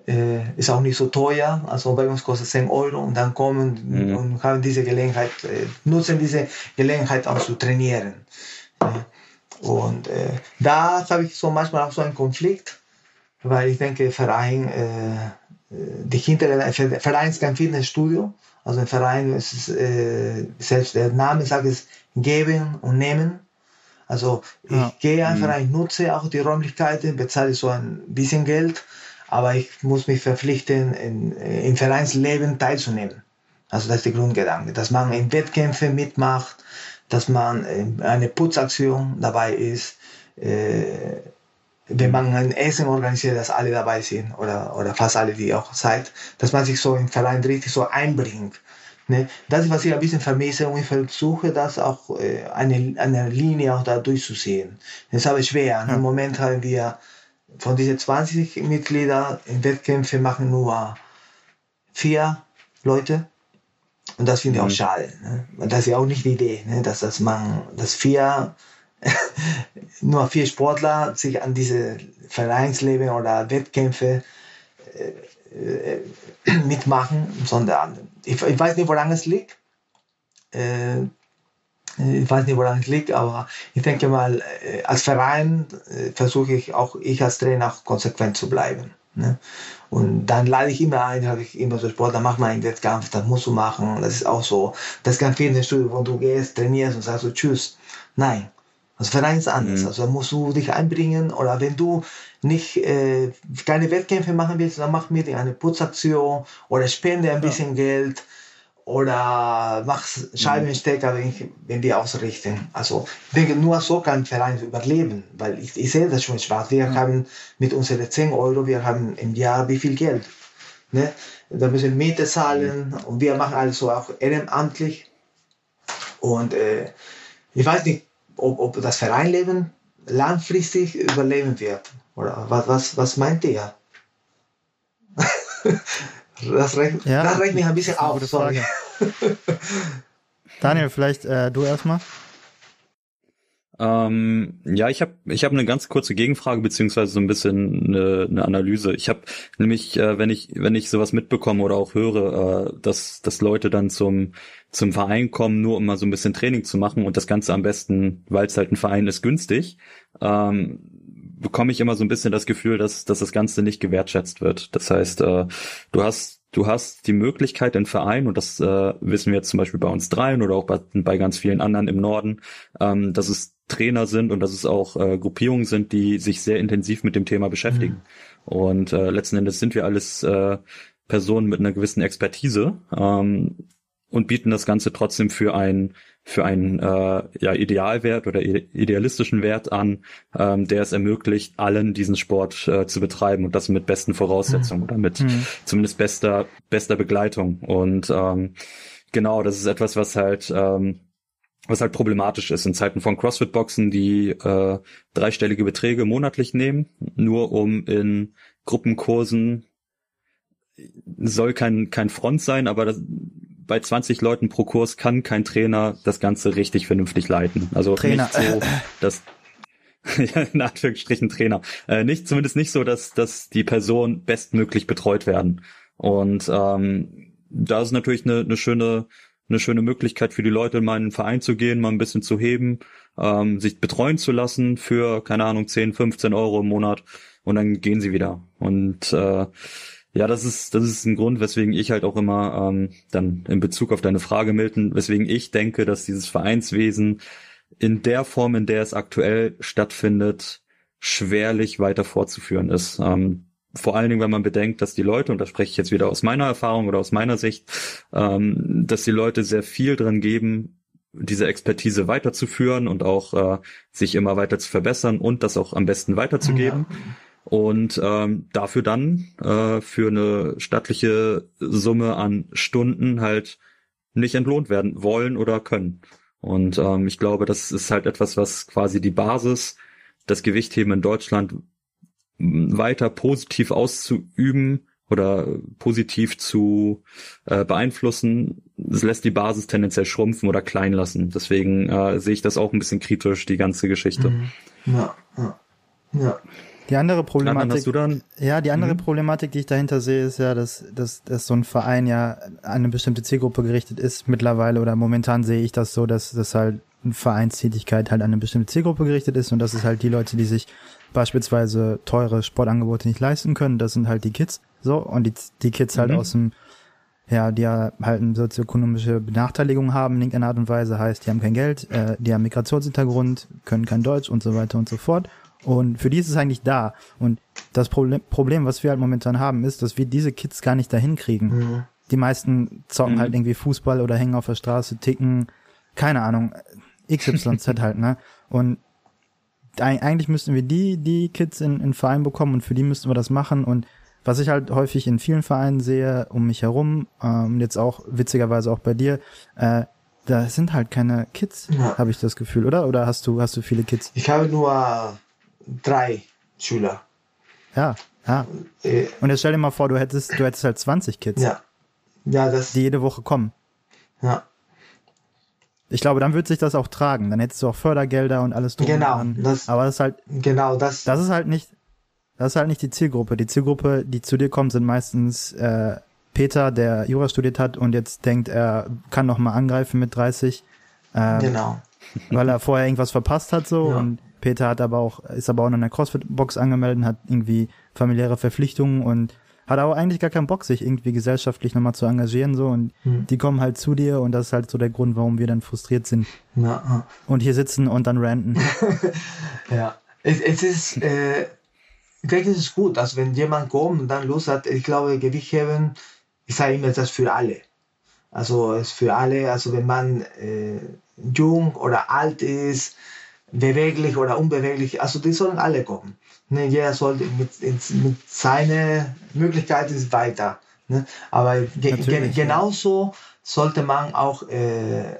äh, ist auch nicht so teuer, also bei uns kostet 10 Euro und dann kommen mhm. und haben diese Gelegenheit, äh, nutzen diese Gelegenheit auch zu trainieren. und äh, da habe ich so manchmal auch so einen Konflikt, weil ich denke, Verein, äh, die hintere Verein ist kein Fitnessstudio, also ein Verein ist äh, selbst der Name sagt es geben und nehmen. Also ich ja. gehe einfach, mhm. ich nutze auch die Räumlichkeiten, bezahle so ein bisschen Geld, aber ich muss mich verpflichten, in, im Vereinsleben teilzunehmen. Also das ist der Grundgedanke, dass man in Wettkämpfen mitmacht, dass man eine Putzaktion dabei ist, äh, wenn man ein Essen organisiert, dass alle dabei sind oder, oder fast alle, die auch seid, dass man sich so im Verein richtig so einbringt. Ne? Das ist, was ich ein bisschen vermisse und ich versuche, das auch äh, eine, eine Linie auch da durchzusehen. Das ist aber schwer. Ja. Im Moment haben wir von diesen 20 Mitgliedern in Wettkämpfen machen nur vier Leute. Und das finde ich auch mhm. schade. Ne? Das ist ja auch nicht die Idee, ne? dass das man, dass vier (laughs) nur vier Sportler sich an diese Vereinsleben oder Wettkämpfe äh, äh, mitmachen, sondern ich, ich, weiß nicht, woran es liegt. Äh, ich weiß nicht, woran es liegt, aber ich denke mal, äh, als Verein äh, versuche ich auch, ich als Trainer auch konsequent zu bleiben. Ne? Und dann lade ich immer ein, habe ich immer so Sport, dann mach mal einen Wettkampf, das musst du machen. Das ist auch so. Das ist kein Fitnessstudio, wo du gehst, trainierst und sagst so Tschüss. Nein, das Verein ist anders. Mhm. Also musst du dich einbringen oder wenn du nicht äh, keine Wettkämpfe machen willst, dann mach mit eine Putzaktion oder spende ein ja. bisschen Geld oder mach Scheibenstecker, wenn, ich, wenn wir ausrichten. Also ich denke, nur so kann ein Verein überleben, weil ich, ich sehe das schon schwarz. Wir ja. haben mit unseren 10 Euro, wir haben im Jahr wie viel Geld. Ne? Da müssen Miete zahlen und wir machen also auch ehrenamtlich. Und äh, ich weiß nicht, ob, ob das Vereinleben langfristig überleben wird. Oder was, was, was meint ihr? (laughs) das regt, ja, das regt mich ein bisschen auf. Sorry. (laughs) Daniel, vielleicht äh, du erstmal. Ähm, ja, ich habe ich hab eine ganz kurze Gegenfrage beziehungsweise so ein bisschen eine, eine Analyse. Ich habe nämlich, äh, wenn ich wenn ich sowas mitbekomme oder auch höre, äh, dass dass Leute dann zum zum Verein kommen, nur um mal so ein bisschen Training zu machen und das Ganze am besten, weil es halt ein Verein ist, günstig, ähm, bekomme ich immer so ein bisschen das Gefühl, dass dass das Ganze nicht gewertschätzt wird. Das heißt, äh, du hast du hast die Möglichkeit in Verein, und das äh, wissen wir jetzt zum Beispiel bei uns dreien oder auch bei, bei ganz vielen anderen im Norden, ähm, dass es Trainer sind und dass es auch äh, Gruppierungen sind, die sich sehr intensiv mit dem Thema beschäftigen. Mhm. Und äh, letzten Endes sind wir alles äh, Personen mit einer gewissen Expertise. Ähm, und bieten das Ganze trotzdem für ein für einen äh, ja, Idealwert oder idealistischen Wert an, ähm, der es ermöglicht, allen diesen Sport äh, zu betreiben und das mit besten Voraussetzungen mhm. oder mit mhm. zumindest bester bester Begleitung. Und ähm, genau, das ist etwas, was halt ähm, was halt problematisch ist in Zeiten von CrossFit-Boxen, die äh, dreistellige Beträge monatlich nehmen, nur um in Gruppenkursen soll kein kein Front sein, aber das, bei 20 Leuten pro Kurs kann kein Trainer das Ganze richtig vernünftig leiten. Also Trainer. nicht so, dass (laughs) ja, in Anführungsstrichen Trainer. Äh, nicht, zumindest nicht so, dass, dass die Person bestmöglich betreut werden. Und ähm, da ist natürlich eine, eine schöne eine schöne Möglichkeit für die Leute, in meinen Verein zu gehen, mal ein bisschen zu heben, ähm, sich betreuen zu lassen für, keine Ahnung, 10, 15 Euro im Monat und dann gehen sie wieder. Und äh, ja, das ist, das ist ein Grund, weswegen ich halt auch immer ähm, dann in Bezug auf deine Frage, Milton, weswegen ich denke, dass dieses Vereinswesen in der Form, in der es aktuell stattfindet, schwerlich weiter fortzuführen ist. Ähm, vor allen Dingen, wenn man bedenkt, dass die Leute, und da spreche ich jetzt wieder aus meiner Erfahrung oder aus meiner Sicht, ähm, dass die Leute sehr viel dran geben, diese Expertise weiterzuführen und auch äh, sich immer weiter zu verbessern und das auch am besten weiterzugeben. Ja und ähm, dafür dann äh, für eine stattliche Summe an Stunden halt nicht entlohnt werden wollen oder können. Und ähm, ich glaube, das ist halt etwas, was quasi die Basis, das Gewichtheben in Deutschland weiter positiv auszuüben oder positiv zu äh, beeinflussen, das lässt die Basis tendenziell schrumpfen oder klein lassen. Deswegen äh, sehe ich das auch ein bisschen kritisch, die ganze Geschichte. Mhm. Ja, ja, ja. Die andere Problematik, ja, die andere mhm. Problematik, die ich dahinter sehe, ist ja, dass, dass, dass so ein Verein ja an eine bestimmte Zielgruppe gerichtet ist mittlerweile oder momentan sehe ich das so, dass das halt eine Vereinstätigkeit halt an eine bestimmte Zielgruppe gerichtet ist und das ist halt die Leute, die sich beispielsweise teure Sportangebote nicht leisten können, das sind halt die Kids, so, und die, die Kids halt mhm. aus dem, ja, die halt eine sozioökonomische Benachteiligung haben in irgendeiner Art und Weise, heißt, die haben kein Geld, äh, die haben Migrationshintergrund, können kein Deutsch und so weiter und so fort. Und für die ist es eigentlich da. Und das Problem, Problem, was wir halt momentan haben, ist, dass wir diese Kids gar nicht dahin kriegen. Mhm. Die meisten zocken mhm. halt irgendwie Fußball oder hängen auf der Straße, ticken, keine Ahnung, XYZ (laughs) halt, ne? Und eigentlich müssten wir die, die Kids in, in Verein bekommen und für die müssten wir das machen. Und was ich halt häufig in vielen Vereinen sehe, um mich herum, ähm, jetzt auch witzigerweise auch bei dir, äh, da sind halt keine Kids, ja. habe ich das Gefühl, oder? Oder hast du, hast du viele Kids? Ich habe nur drei Schüler. Ja, ja. Äh, und jetzt stell dir mal vor, du hättest, du hättest halt 20 Kids. Ja. Ja, das. Die jede Woche kommen. Ja. Ich glaube, dann wird sich das auch tragen. Dann hättest du auch Fördergelder und alles drum Genau. Das, Aber das ist halt. Genau, das. Das ist halt nicht, das ist halt nicht die Zielgruppe. Die Zielgruppe, die zu dir kommt, sind meistens, äh, Peter, der Jura studiert hat und jetzt denkt, er kann noch mal angreifen mit 30. Ähm, genau. Weil er vorher irgendwas verpasst hat so ja. und Peter hat aber auch, ist aber auch noch in der CrossFit-Box angemeldet, hat irgendwie familiäre Verpflichtungen und hat aber eigentlich gar keinen Bock, sich irgendwie gesellschaftlich nochmal zu engagieren, so, und hm. die kommen halt zu dir und das ist halt so der Grund, warum wir dann frustriert sind. Ja. Und hier sitzen und dann ranten. (laughs) ja. Es, es ist, äh, ich denke, es ist gut, also wenn jemand kommt und dann Lust hat, ich glaube, Gewicht heben, ich sage immer, das für alle. Also, es ist für alle, also wenn man äh, jung oder alt ist, beweglich oder unbeweglich, also die sollen alle kommen. Ne, jeder sollte mit, mit seinen Möglichkeiten weiter. Ne? Aber ge ge genauso sollte man auch, äh,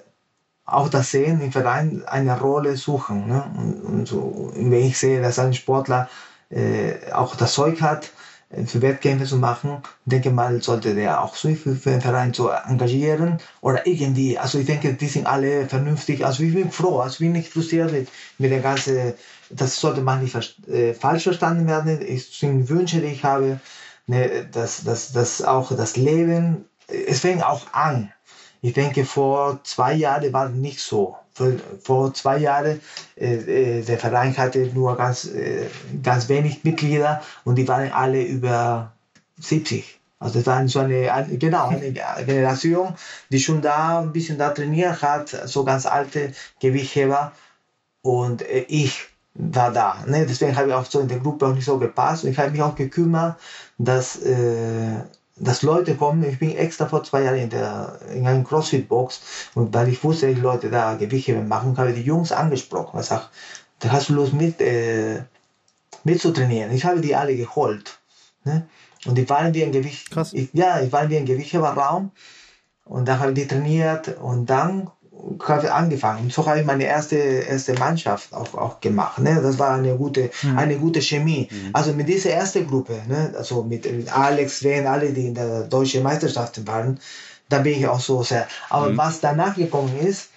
auch das Sehen im Verein eine Rolle suchen. Ne? Und, und so, wenn ich sehe, dass ein Sportler äh, auch das Zeug hat, für Wettkämpfe zu machen. denke mal, sollte der auch so für, für den Verein zu engagieren oder irgendwie. Also ich denke, die sind alle vernünftig. Also ich bin froh, also ich bin nicht frustriert mit, mit der ganzen, das sollte man nicht äh, falsch verstanden werden. Ich sind Wünsche, die ich habe, ne, dass, dass, dass auch das Leben, es fängt auch an. Ich denke, vor zwei Jahren war es nicht so vor zwei Jahren, äh, äh, der Verein hatte nur ganz, äh, ganz wenig Mitglieder und die waren alle über 70. Also das war so eine, genau, eine (laughs) Generation, die schon da ein bisschen da trainiert hat, so ganz alte Gewichtheber. Und äh, ich war da. Ne? Deswegen habe ich auch so in der Gruppe auch nicht so gepasst. Und ich habe mich auch gekümmert, dass, äh, dass Leute kommen, ich bin extra vor zwei Jahren in, der, in einer Crossfit-Box und weil ich wusste, dass Leute da Gewichtheben machen, habe ich die Jungs angesprochen. Ich sage, da hast du Lust mit, äh, mitzutrainieren. Ich habe die alle geholt. Ne? Und die waren wie ein Gewicht. Krass. Ich, ja, ich war wie ein Gewichtheberraum und da habe ich die trainiert und dann ich angefangen. Und so habe ich meine erste, erste Mannschaft auch, auch gemacht. Ne? Das war eine gute, Mhm. eine gute Chemie. Also mit dieser ersten Gruppe, ne? also mit, mit Alex, Sven, alle, die in der deutschen Meisterschaften waren, da bin ich auch so sehr. Aber was danach gekommen ist,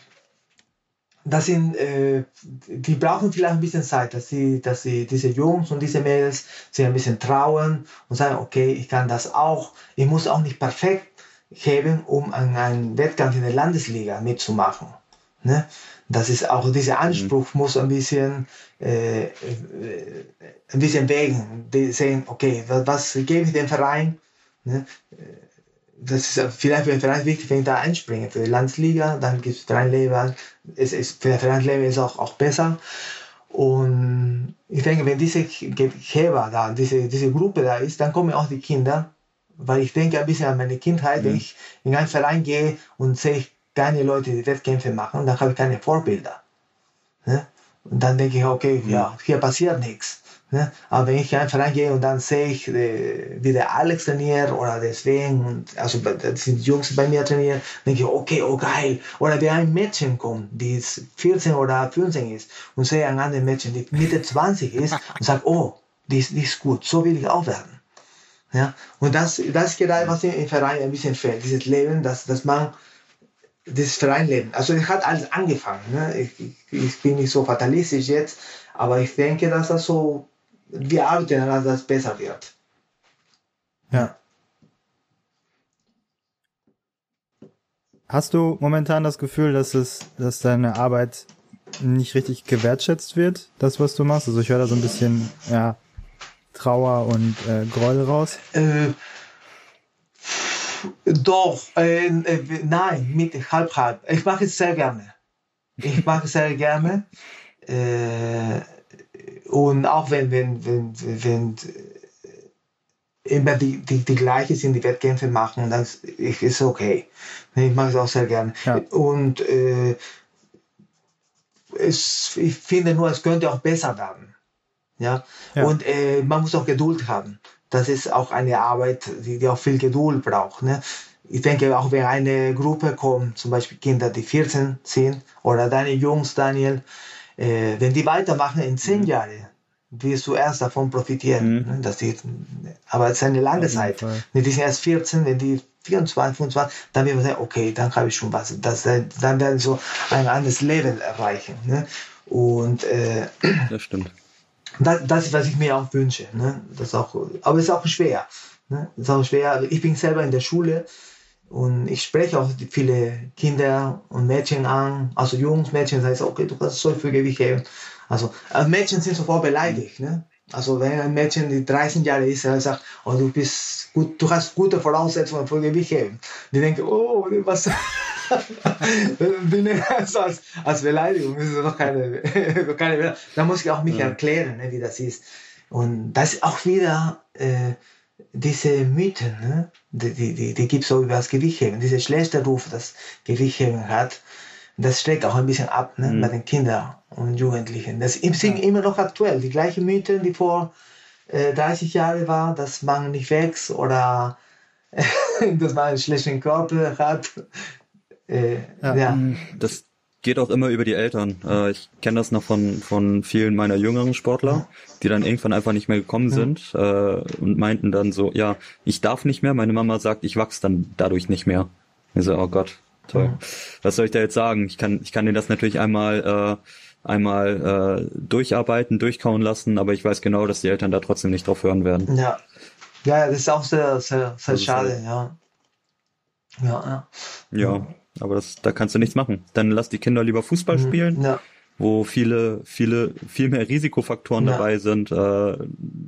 das sind, äh, die brauchen vielleicht ein bisschen Zeit, dass sie, dass sie diese Jungs und diese Mädels sich ein bisschen trauen und sagen, okay, ich kann das auch. Ich muss auch nicht perfekt heben, um an einem Wettkampf in der Landesliga mitzumachen. Ne? Das ist auch dieser Anspruch muss ein bisschen, äh, äh, ein bisschen wägen. Die sehen, okay, was, was gebe ich dem Verein? Ne? das ist vielleicht für den Verein wichtig, wenn ich da einspringe. Für die Landesliga, dann gibt es Vereinsleben, es ist, für den Vereinsleben ist es auch, auch besser. Und ich denke, wenn diese Geber da, diese, diese Gruppe da ist, dann kommen auch die Kinder, weil ich denke ein bisschen an meine Kindheit, wenn ich in einen Verein gehe und sehe keine Leute, die Wettkämpfe machen, dann habe ich keine Vorbilder. Ne? Und dann denke ich, okay, ja, hier passiert nichts. Ne? Aber wenn ich in einen Verein gehe und dann sehe ich, äh, wie der Alex trainiert oder deswegen, und also das sind Jungs bei mir trainieren, denke ich, okay, oh geil. Oder wenn ein Mädchen kommt, die 14 oder 15 ist und sehe ein anderes Mädchen, die Mitte 20 ist (laughs) und sagt, oh, die ist, die ist gut, so will ich auch werden. Ja? Und das, das ist gerade, was im Verein ein bisschen fehlt, dieses Leben, dass, dass man das Vereinleben. Also es hat alles angefangen. Ne? Ich, ich, ich bin nicht so fatalistisch jetzt, aber ich denke, dass das so, wir arbeiten daran, dass das besser wird. Ja. Hast du momentan das Gefühl, dass es, dass deine Arbeit nicht richtig gewertschätzt wird, das was du machst? Also ich höre da so ein bisschen, ja, Trauer und äh, Groll raus. Äh, doch, äh, äh, nein, mit halb halb. Ich mache es sehr gerne. Ich mache es sehr gerne. Äh, und auch wenn, wenn, wenn, wenn äh, immer die, die, die gleiche sind, die Wettkämpfe machen, dann ist es okay. Ich mache es auch sehr gerne. Ja. Und äh, es, ich finde nur, es könnte auch besser werden. Ja? Ja. Und äh, man muss auch Geduld haben. Das ist auch eine Arbeit, die, die auch viel Geduld braucht. Ne? Ich denke, auch wenn eine Gruppe kommt, zum Beispiel Kinder, die 14 sind, oder deine Jungs, Daniel, äh, wenn die weitermachen in 10 Mhm. Jahren, wirst du erst davon profitieren. Ne? Dass die, aber es ist eine lange Zeit. Fall. Die sind erst 14, wenn die 24, 25, dann wird man sagen, okay, dann habe ich schon was. Das, dann werden sie so ein anderes Level erreichen. Ne? Und äh, Das stimmt. Das, das ist, was ich mir auch wünsche. Ne? Das auch, aber es ist auch schwer. Ne? Ist auch schwer. Ich bin selber in der Schule und ich spreche auch viele Kinder und Mädchen an, also Jungs, Mädchen, sagen, okay, du kannst so viel Gewicht. Also äh, Mädchen sind sofort beleidigt. Ne? Also wenn ein Mädchen, die 13 Jahre ist, sagt, oh, du bist gut, du hast gute Voraussetzungen für Gewicht heben. Die denken, oh, was? (laughs) die nehmen das als, als Beleidigung. Das ist doch keine, (laughs) keine Beleidigung. Da muss ich auch mich erklären, ne, wie das ist. Und das ist auch wieder äh, diese Mythen, ne? die, die, die, die gibt es so über das Gewichtheben. Dieser schlechte Ruf, das Gewichtheben hat, das schlägt auch ein bisschen ab ne? bei den Kindern und Jugendlichen. Das sind immer noch aktuell. Die gleichen Mythen, die vor äh, 30 Jahren waren, dass man nicht wächst oder (laughs) dass man einen schlechten Körper hat. Äh, Ja. ja. Das geht auch immer über die Eltern. Äh, ich kenne das noch von, von vielen meiner jüngeren Sportler, die dann irgendwann einfach nicht mehr gekommen sind äh, und meinten dann so, ja, ich darf nicht mehr, meine Mama sagt, ich wachs dann dadurch nicht mehr. Ich so, oh Gott, toll. Was soll ich da jetzt sagen? Ich kann, ich kann denen das natürlich einmal äh, einmal äh, durcharbeiten, durchkauen lassen, aber ich weiß genau, dass die Eltern da trotzdem nicht drauf hören werden. Ja. Ja, das ist auch sehr, sehr, sehr Das schade, halt- ja. Ja, ja. Ja, aber das, da kannst du nichts machen. Dann lass die Kinder lieber Fußball spielen. Ja, wo viele, viele, viel mehr Risikofaktoren Ja. dabei sind, äh,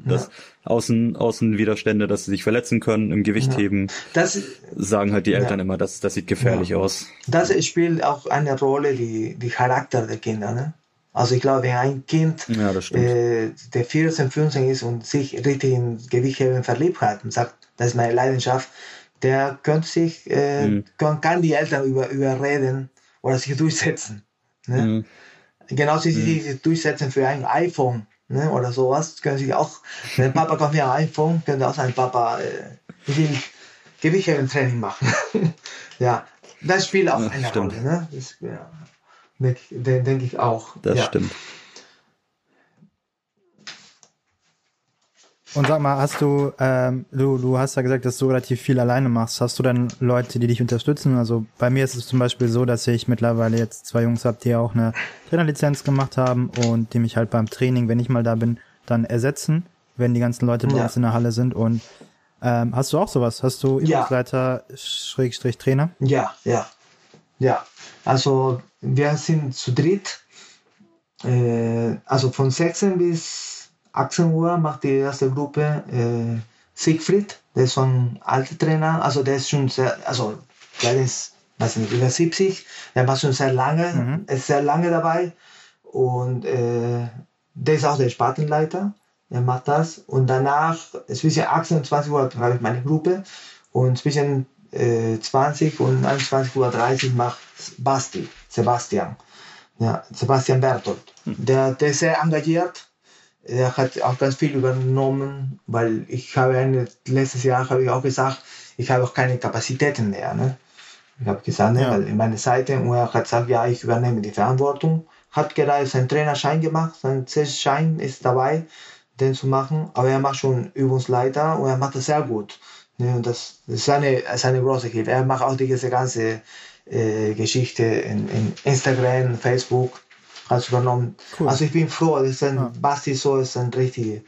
dass Außen, Außenwiderstände, dass sie sich verletzen können im Gewichtheben, das, sagen halt die Ja. Eltern immer, das, das sieht gefährlich Ja. aus. das spielt auch eine Rolle, die, die Charakter der Kinder. Ne? Also ich glaube, wenn ein Kind, ja, äh, der 14, 15 ist und sich richtig in Gewichtheben verliebt hat und sagt, das ist meine Leidenschaft, der könnte sich, äh, mhm. kann, kann, die Eltern über, überreden oder sich (laughs) durchsetzen. Ne? Mhm. Genauso wie sie mhm. sich durchsetzen für ein iPhone ne, oder sowas, können sich auch, wenn Papa kommt mir ein iPhone, könnte auch sein Papa, äh, ich will Gewichtheben-Training machen. (laughs) ja, das spielt auch ja, eine stimmt. Rolle. Ne? Das, ja, denke denk ich auch. Das ja. stimmt. Und sag mal, hast du, ähm, du, du hast ja gesagt, dass du relativ viel alleine machst. Hast du dann Leute, die dich unterstützen? Also bei mir ist es zum Beispiel so, dass ich mittlerweile jetzt zwei Jungs habe, die auch eine Trainerlizenz gemacht haben und die mich halt beim Training, wenn ich mal da bin, dann ersetzen, wenn die ganzen Leute bei ja. uns in der Halle sind. Und ähm, hast du auch sowas? Hast du Übungsleiter, ja. Schrägstrich Trainer? Ja, ja, ja. Also wir sind zu dritt. Äh, also von 16 bis 18 Uhr macht die erste Gruppe äh, Siegfried, der ist so ein alter Trainer, also der ist schon sehr, also der ist, weiß nicht, über 70, der war schon sehr lange, mhm. ist sehr lange dabei. Und äh, der ist auch der Spartenleiter, er macht das. Und danach, zwischen 18 und 20 Uhr habe ich meine Gruppe. Und zwischen äh, 20 und 21.30 Uhr macht Basti, Sebastian. Ja, Sebastian Bertolt. Hm. Der, der ist sehr engagiert. Er hat auch ganz viel übernommen, weil ich habe eine, letztes Jahr habe ich auch gesagt, ich habe auch keine Kapazitäten mehr. Ne? Ich habe gesagt, ne, ja. weil in meiner Seite, und er hat gesagt, ja, ich übernehme die Verantwortung. Hat gerade seinen Trainerschein gemacht, sein C-Schein ist dabei, den zu machen, aber er macht schon Übungsleiter und er macht das sehr gut. Ne, und das, das ist, eine, ist eine große Hilfe. Er macht auch diese ganze äh, Geschichte in, in, Instagram, Facebook, hat übernommen. Cool. Also ich bin froh, das ist ein, ja. Basti so ist ein richtiger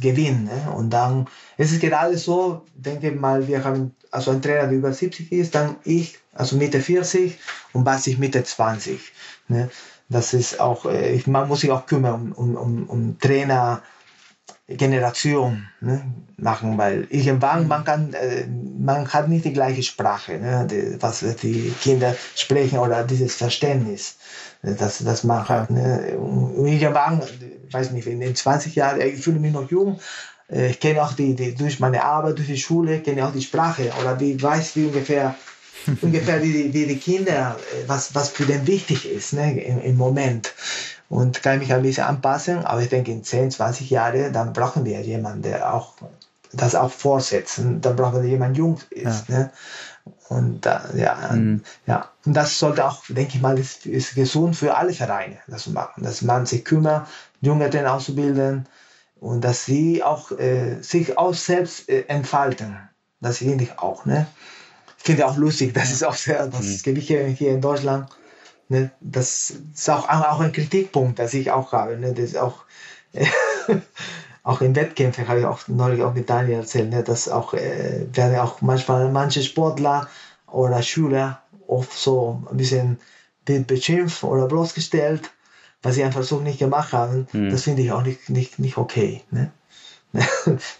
Gewinn. Ne? Und dann es ist gerade so, denke mal, wir haben also ein Trainer, der über 70 ist, dann ich, also Mitte 40 und Basti Mitte 20. Ne? Das ist auch, äh, ich, man muss sich auch kümmern um, um, um Trainer, Generation ne, machen, weil irgendwann man kann, äh, man hat nicht die gleiche Sprache, ne, die, was die Kinder sprechen oder dieses Verständnis, das, das man hat. Ne. Und irgendwann, weiß nicht, in den 20 Jahren, ich fühle mich noch jung, äh, ich kenne auch die, die, durch meine Arbeit, durch die Schule, kenne auch die Sprache oder die weiß wie ungefähr (laughs) ungefähr wie, wie die Kinder, äh, was, was für den wichtig ist ne, im, im Moment und kann mich ein bisschen anpassen. Aber ich denke, in 10, 20 Jahren, dann brauchen wir jemanden, der auch das auch fortsetzt. Dann brauchen wir jemanden jung ist. Ja. Ne? Und ja, mhm. ja, und das sollte auch, denke ich mal, ist, ist gesund für alle Vereine, das zu machen, dass man sich kümmert, Junge den auszubilden und dass sie auch äh, sich auch selbst äh, entfalten. Das finde ich auch. Ne? Ich finde auch lustig, das ist auch sehr, das mhm. Gewicht hier in Deutschland Ne? Das ist auch, auch ein Kritikpunkt, das ich auch habe. Ne? Das auch, (laughs) auch in Wettkämpfen habe ich auch neulich auch mit Daniel erzählt, ne? dass auch, äh, werden auch manchmal manche Sportler oder Schüler oft so ein bisschen beschimpft oder bloßgestellt, was sie einfach so nicht gemacht haben. Mhm. Das finde ich auch nicht, nicht, nicht okay. Ne? (laughs)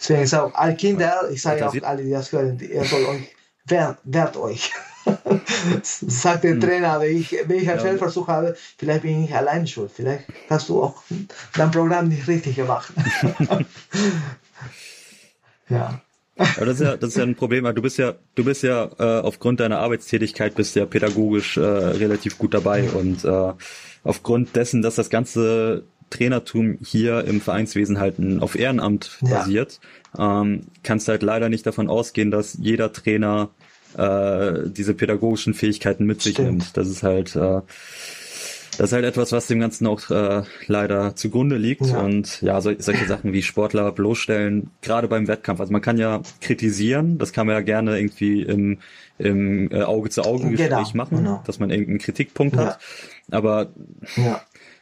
Deswegen sage auch alle Kinder, ich sage auch alle, die das hören, ihr sollt euch, wehrt, wehrt euch. (laughs) sagt der hm. Trainer, wenn ich, wenn ich einen ja. Fehlversuch habe, vielleicht bin ich allein schuld. Vielleicht hast du auch dein Programm nicht richtig gemacht. (laughs) ja. Aber das ist ja, das ist ja ein Problem. Du bist ja, du bist ja äh, aufgrund deiner Arbeitstätigkeit bist ja pädagogisch äh, relativ gut dabei und äh, aufgrund dessen, dass das ganze Trainertum hier im Vereinswesen halt auf Ehrenamt basiert, ja. ähm, kannst du halt leider nicht davon ausgehen, dass jeder Trainer äh, diese pädagogischen Fähigkeiten mit sich nimmt. Das ist halt äh, das ist halt etwas, was dem Ganzen auch äh, leider zugrunde liegt. Ja. Und ja, so, solche Sachen wie Sportler bloßstellen, gerade beim Wettkampf. Also man kann ja kritisieren, das kann man ja gerne irgendwie im, im äh, Auge-zu-Auge-Gespräch genau. machen, genau. dass man irgendeinen Kritikpunkt ja. hat. Aber ja.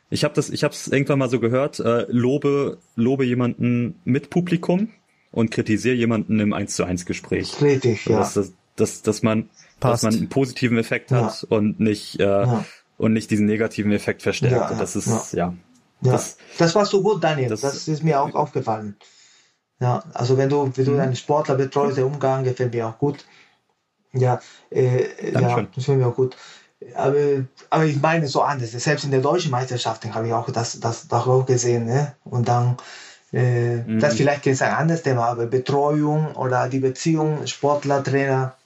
ich habe das, ich habe es irgendwann mal so gehört: äh, lobe, lobe jemanden mit Publikum und kritisiere jemanden im 1 zu 1 Gespräch. Richtig, ja. Das, das, dass, dass man, Passt. dass man einen positiven Effekt hat ja. und nicht, äh, ja. und nicht diesen negativen Effekt verstärkt. Ja, das ist, ja. ja. Das, das warst du gut, Daniel. Das, das ist mir auch aufgefallen. Ja, also wenn du, wenn du mhm. einen Sportler betreust, der Umgang gefällt mir auch gut. Ja, äh, ja, das gefällt mir auch gut. aber, aber ich meine so anders. Selbst in der deutschen Meisterschaft habe ich auch das, das, das auch gesehen. Ne? Und dann, äh, mhm. das vielleicht ist ein anderes Thema, aber Betreuung oder die Beziehung Sportler, Trainer,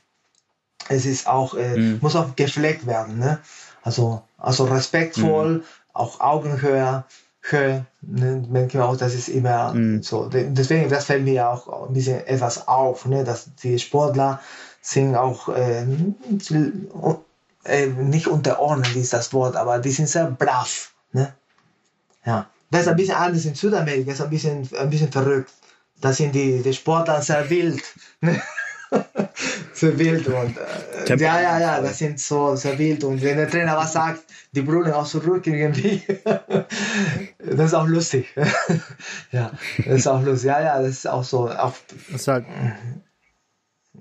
es ist auch, äh, mhm. muss auch gepflegt werden. Ne? Also, also respektvoll, mhm. auch Augenhöhe. Höhe, ne, denke auch, das ist immer mhm. so. Deswegen, das fällt mir auch ein bisschen etwas auf, ne, dass die Sportler sind auch äh, äh, nicht unterordnet ist das Wort, aber die sind sehr brav. Ne? Ja. Das ist ein bisschen anders in Südamerika, ist ein bisschen, ein bisschen verrückt. Da sind die, die Sportler sehr wild. Ne? (laughs) sehr wild und äh, ja, ja, ja, das sind (laughs) so sehr wild und wenn der Trainer was sagt, die brüllen auch zurück irgendwie. das ist auch lustig. ja, das ist auch lustig. Ja, ja, das ist auch so. Auch, das ist halt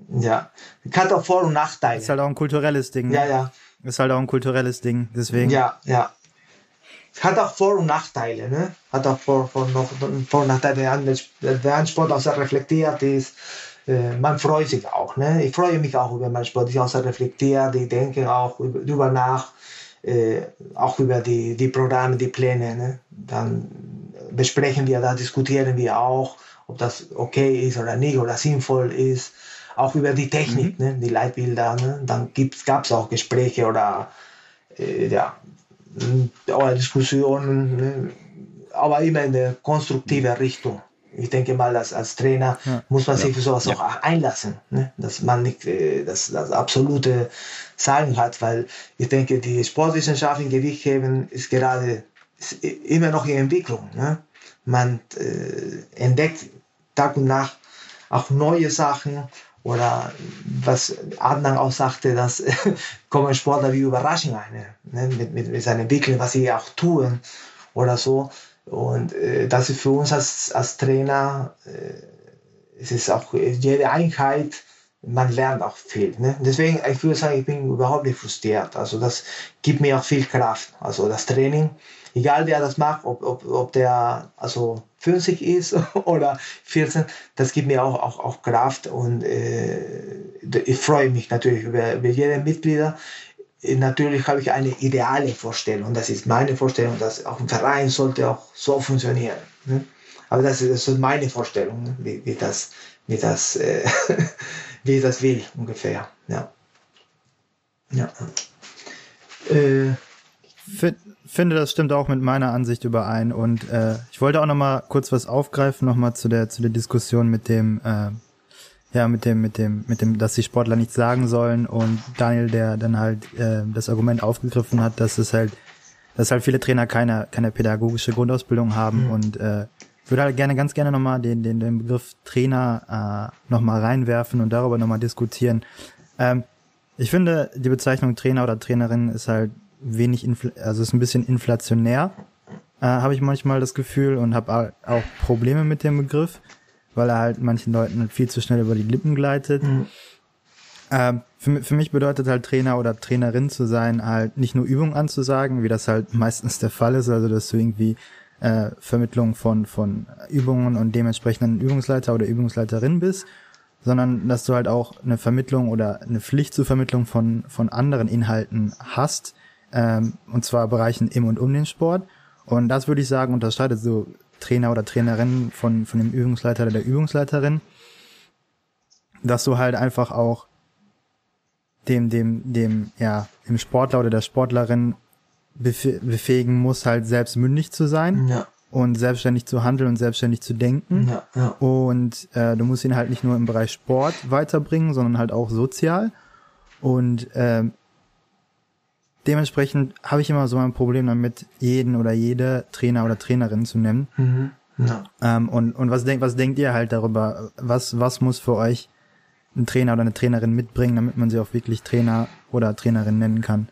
ja. Hat auch Vor- und Nachteile. Ist halt auch ein kulturelles Ding. Ne? Ja, ja. Ist halt auch ein kulturelles Ding, deswegen. Ja, ja. Hat auch Vor- und Nachteile, ne? Hat auch Vor-, Vor-, noch, Vor und Nachteile. Wer ein Sport auch sehr reflektiert ist, äh, man freut sich auch, ne? Ich freue mich auch über meinen Sport. Ich auch sehr reflektiert, ich denke auch über, nach, äh, auch über die, die Programme, die Pläne, ne? Dann besprechen wir, da diskutieren wir auch, ob das okay ist oder nicht oder sinnvoll ist auch über die Technik, mhm. ne, die Leitbilder. Ne? Dann gab es auch Gespräche oder, äh, ja, oder Diskussionen, ne? aber immer in der konstruktiven. Richtung. Ich denke mal, dass als Trainer ja. muss man sich ja. für sowas ja. auch einlassen, ne? dass man nicht äh, das, das absolute Sagen hat, weil ich denke, die Sportwissenschaft in Gewichtheben ist gerade ist immer noch in Entwicklung. Ne? Man äh, entdeckt Tag und Nacht auch neue Sachen oder was Adnan auch sagte, dass (laughs) kommen Sportler wie Überraschung eine, ne, mit, mit, mit seinen Entwicklung, was sie auch tun oder so. Und äh, das ist für uns als, als Trainer, äh, es ist auch jede Einheit, man lernt auch viel. Ne? Deswegen, ich würde sagen, ich bin überhaupt nicht frustriert. Also das gibt mir auch viel Kraft. Also das Training, egal wer das macht, ob, ob, ob der also 50 ist (laughs) oder 14, das gibt mir auch, auch, auch Kraft und äh, ich freue mich natürlich über, über jede Mitglieder. Natürlich habe ich eine ideale Vorstellung, das ist meine Vorstellung, dass auch ein Verein sollte auch so funktionieren. Ne? Aber das ist, ist meine Vorstellung, ne? wie, wie das, wie das, äh, (laughs) wie das will ungefähr. Ja. Ja. Äh, finde, das stimmt auch mit meiner Ansicht überein. Und äh, ich wollte auch noch mal kurz was aufgreifen, noch mal zu der zu der Diskussion mit dem, äh, ja, mit dem, mit dem, mit dem, dass die Sportler nichts sagen sollen und Daniel, der dann halt äh, das Argument aufgegriffen hat, dass es halt, dass halt viele Trainer keine keine pädagogische Grundausbildung haben mhm. und äh, würde halt gerne ganz gerne nochmal den, den, den Begriff Trainer äh, nochmal reinwerfen und darüber nochmal diskutieren. Ähm, ich finde, die Bezeichnung Trainer oder Trainerin ist halt wenig, also ist ein bisschen inflationär, äh, habe ich manchmal das Gefühl und habe auch Probleme mit dem Begriff, weil er halt manchen Leuten halt viel zu schnell über die Lippen gleitet. Mhm. Ähm, für, für mich bedeutet halt Trainer oder Trainerin zu sein, halt nicht nur Übungen anzusagen, wie das halt meistens der Fall ist, also dass du irgendwie äh, Vermittlung von, von Übungen und dementsprechend ein Übungsleiter oder Übungsleiterin bist, sondern dass du halt auch eine Vermittlung oder eine Pflicht zur Vermittlung von, von anderen Inhalten hast, ähm, und zwar Bereichen im und um den Sport. Und das würde ich sagen, unterscheidet so Trainer oder Trainerin von, von dem Übungsleiter oder der Übungsleiterin, dass du halt einfach auch dem, dem, dem, ja, dem Sportler oder der Sportlerin befähigen muss, halt selbst mündig zu sein. Ja. Und selbstständig zu handeln und selbstständig zu denken. Ja, ja. Und äh, du musst ihn halt nicht nur im Bereich Sport weiterbringen, sondern halt auch sozial. Und äh, dementsprechend habe ich immer so ein Problem damit, jeden oder jede Trainer oder Trainerin zu nennen. Mhm. Ja. Ähm, und und was, denkt was denkt ihr halt darüber? Was, was muss für euch ein Trainer oder eine Trainerin mitbringen, damit man sie auch wirklich Trainer oder Trainerin nennen kann?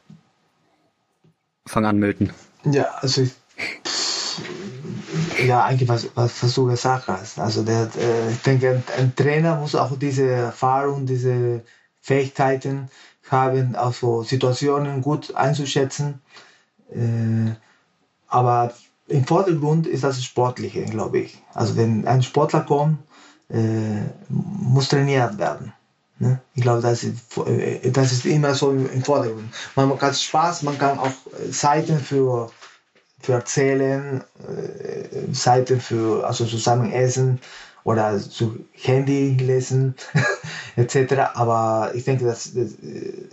Fang an, Milton. Ja, also ich, ja, eigentlich was, was, was du gesagt hast. Also der, äh, ich denke, ein, ein Trainer muss auch diese Erfahrung, diese Fähigkeiten haben, also Situationen gut einzuschätzen. Äh, aber im Vordergrund ist das Sportliche, glaube ich. Also wenn ein Sportler kommt, äh, muss trainiert werden. Ne? Ich glaube, das ist, äh, das ist immer so im Vordergrund. Man hat Spaß, man kann auch Seiten für, für erzählen, äh, Seiten für also zusammen essen oder zu Handy lesen (laughs) etc. Aber ich denke, dass, dass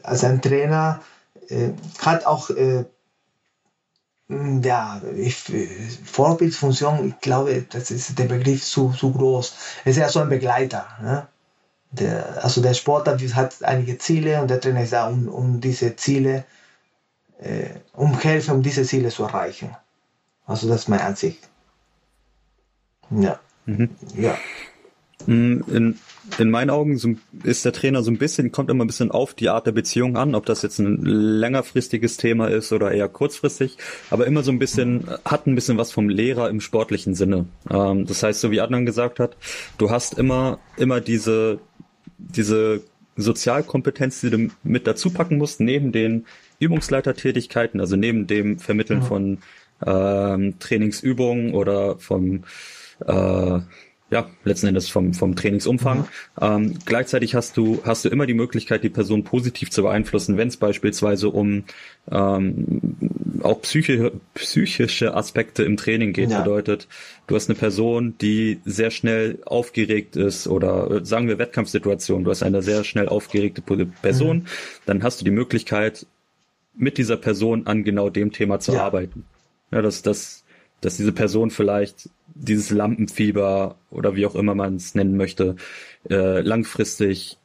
als ein Trainer äh, hat auch äh, ja, ich, Vorbildfunktion, ich glaube, das ist der Begriff zu, zu groß. Es ist ja so ein Begleiter. Ne? Der, also der Sportler hat einige Ziele und der Trainer ist da, um, um diese Ziele, äh, um helfen, um diese Ziele zu erreichen. Also das ist meine Ansicht. Ja. Mhm. Ja. Mm, in, in meinen Augen ist der Trainer so ein bisschen, kommt immer ein bisschen auf die Art der Beziehung an, ob das jetzt ein längerfristiges Thema ist oder eher kurzfristig, aber immer so ein bisschen, hat ein bisschen was vom Lehrer im sportlichen Sinne. Ähm, das heißt, so wie Adnan gesagt hat, du hast immer, immer diese, diese Sozialkompetenz, die du mit dazu packen musst, neben den Übungsleitertätigkeiten, also neben dem Vermitteln von ähm, Trainingsübungen oder vom äh, ja, letzten Endes vom, vom Trainingsumfang. Ähm, gleichzeitig hast du, hast du immer die Möglichkeit, die Person positiv zu beeinflussen, wenn es beispielsweise um ähm, auch psychische, psychische Aspekte im Training geht. Ja. Bedeutet, du hast eine Person, die sehr schnell aufgeregt ist oder äh, sagen wir Wettkampfsituation, du hast eine sehr schnell aufgeregte Person, mhm. dann hast du die Möglichkeit, mit dieser Person an genau dem Thema zu ja. arbeiten. Ja, das, das dass diese Person vielleicht dieses Lampenfieber oder wie auch immer man es nennen möchte, äh, langfristig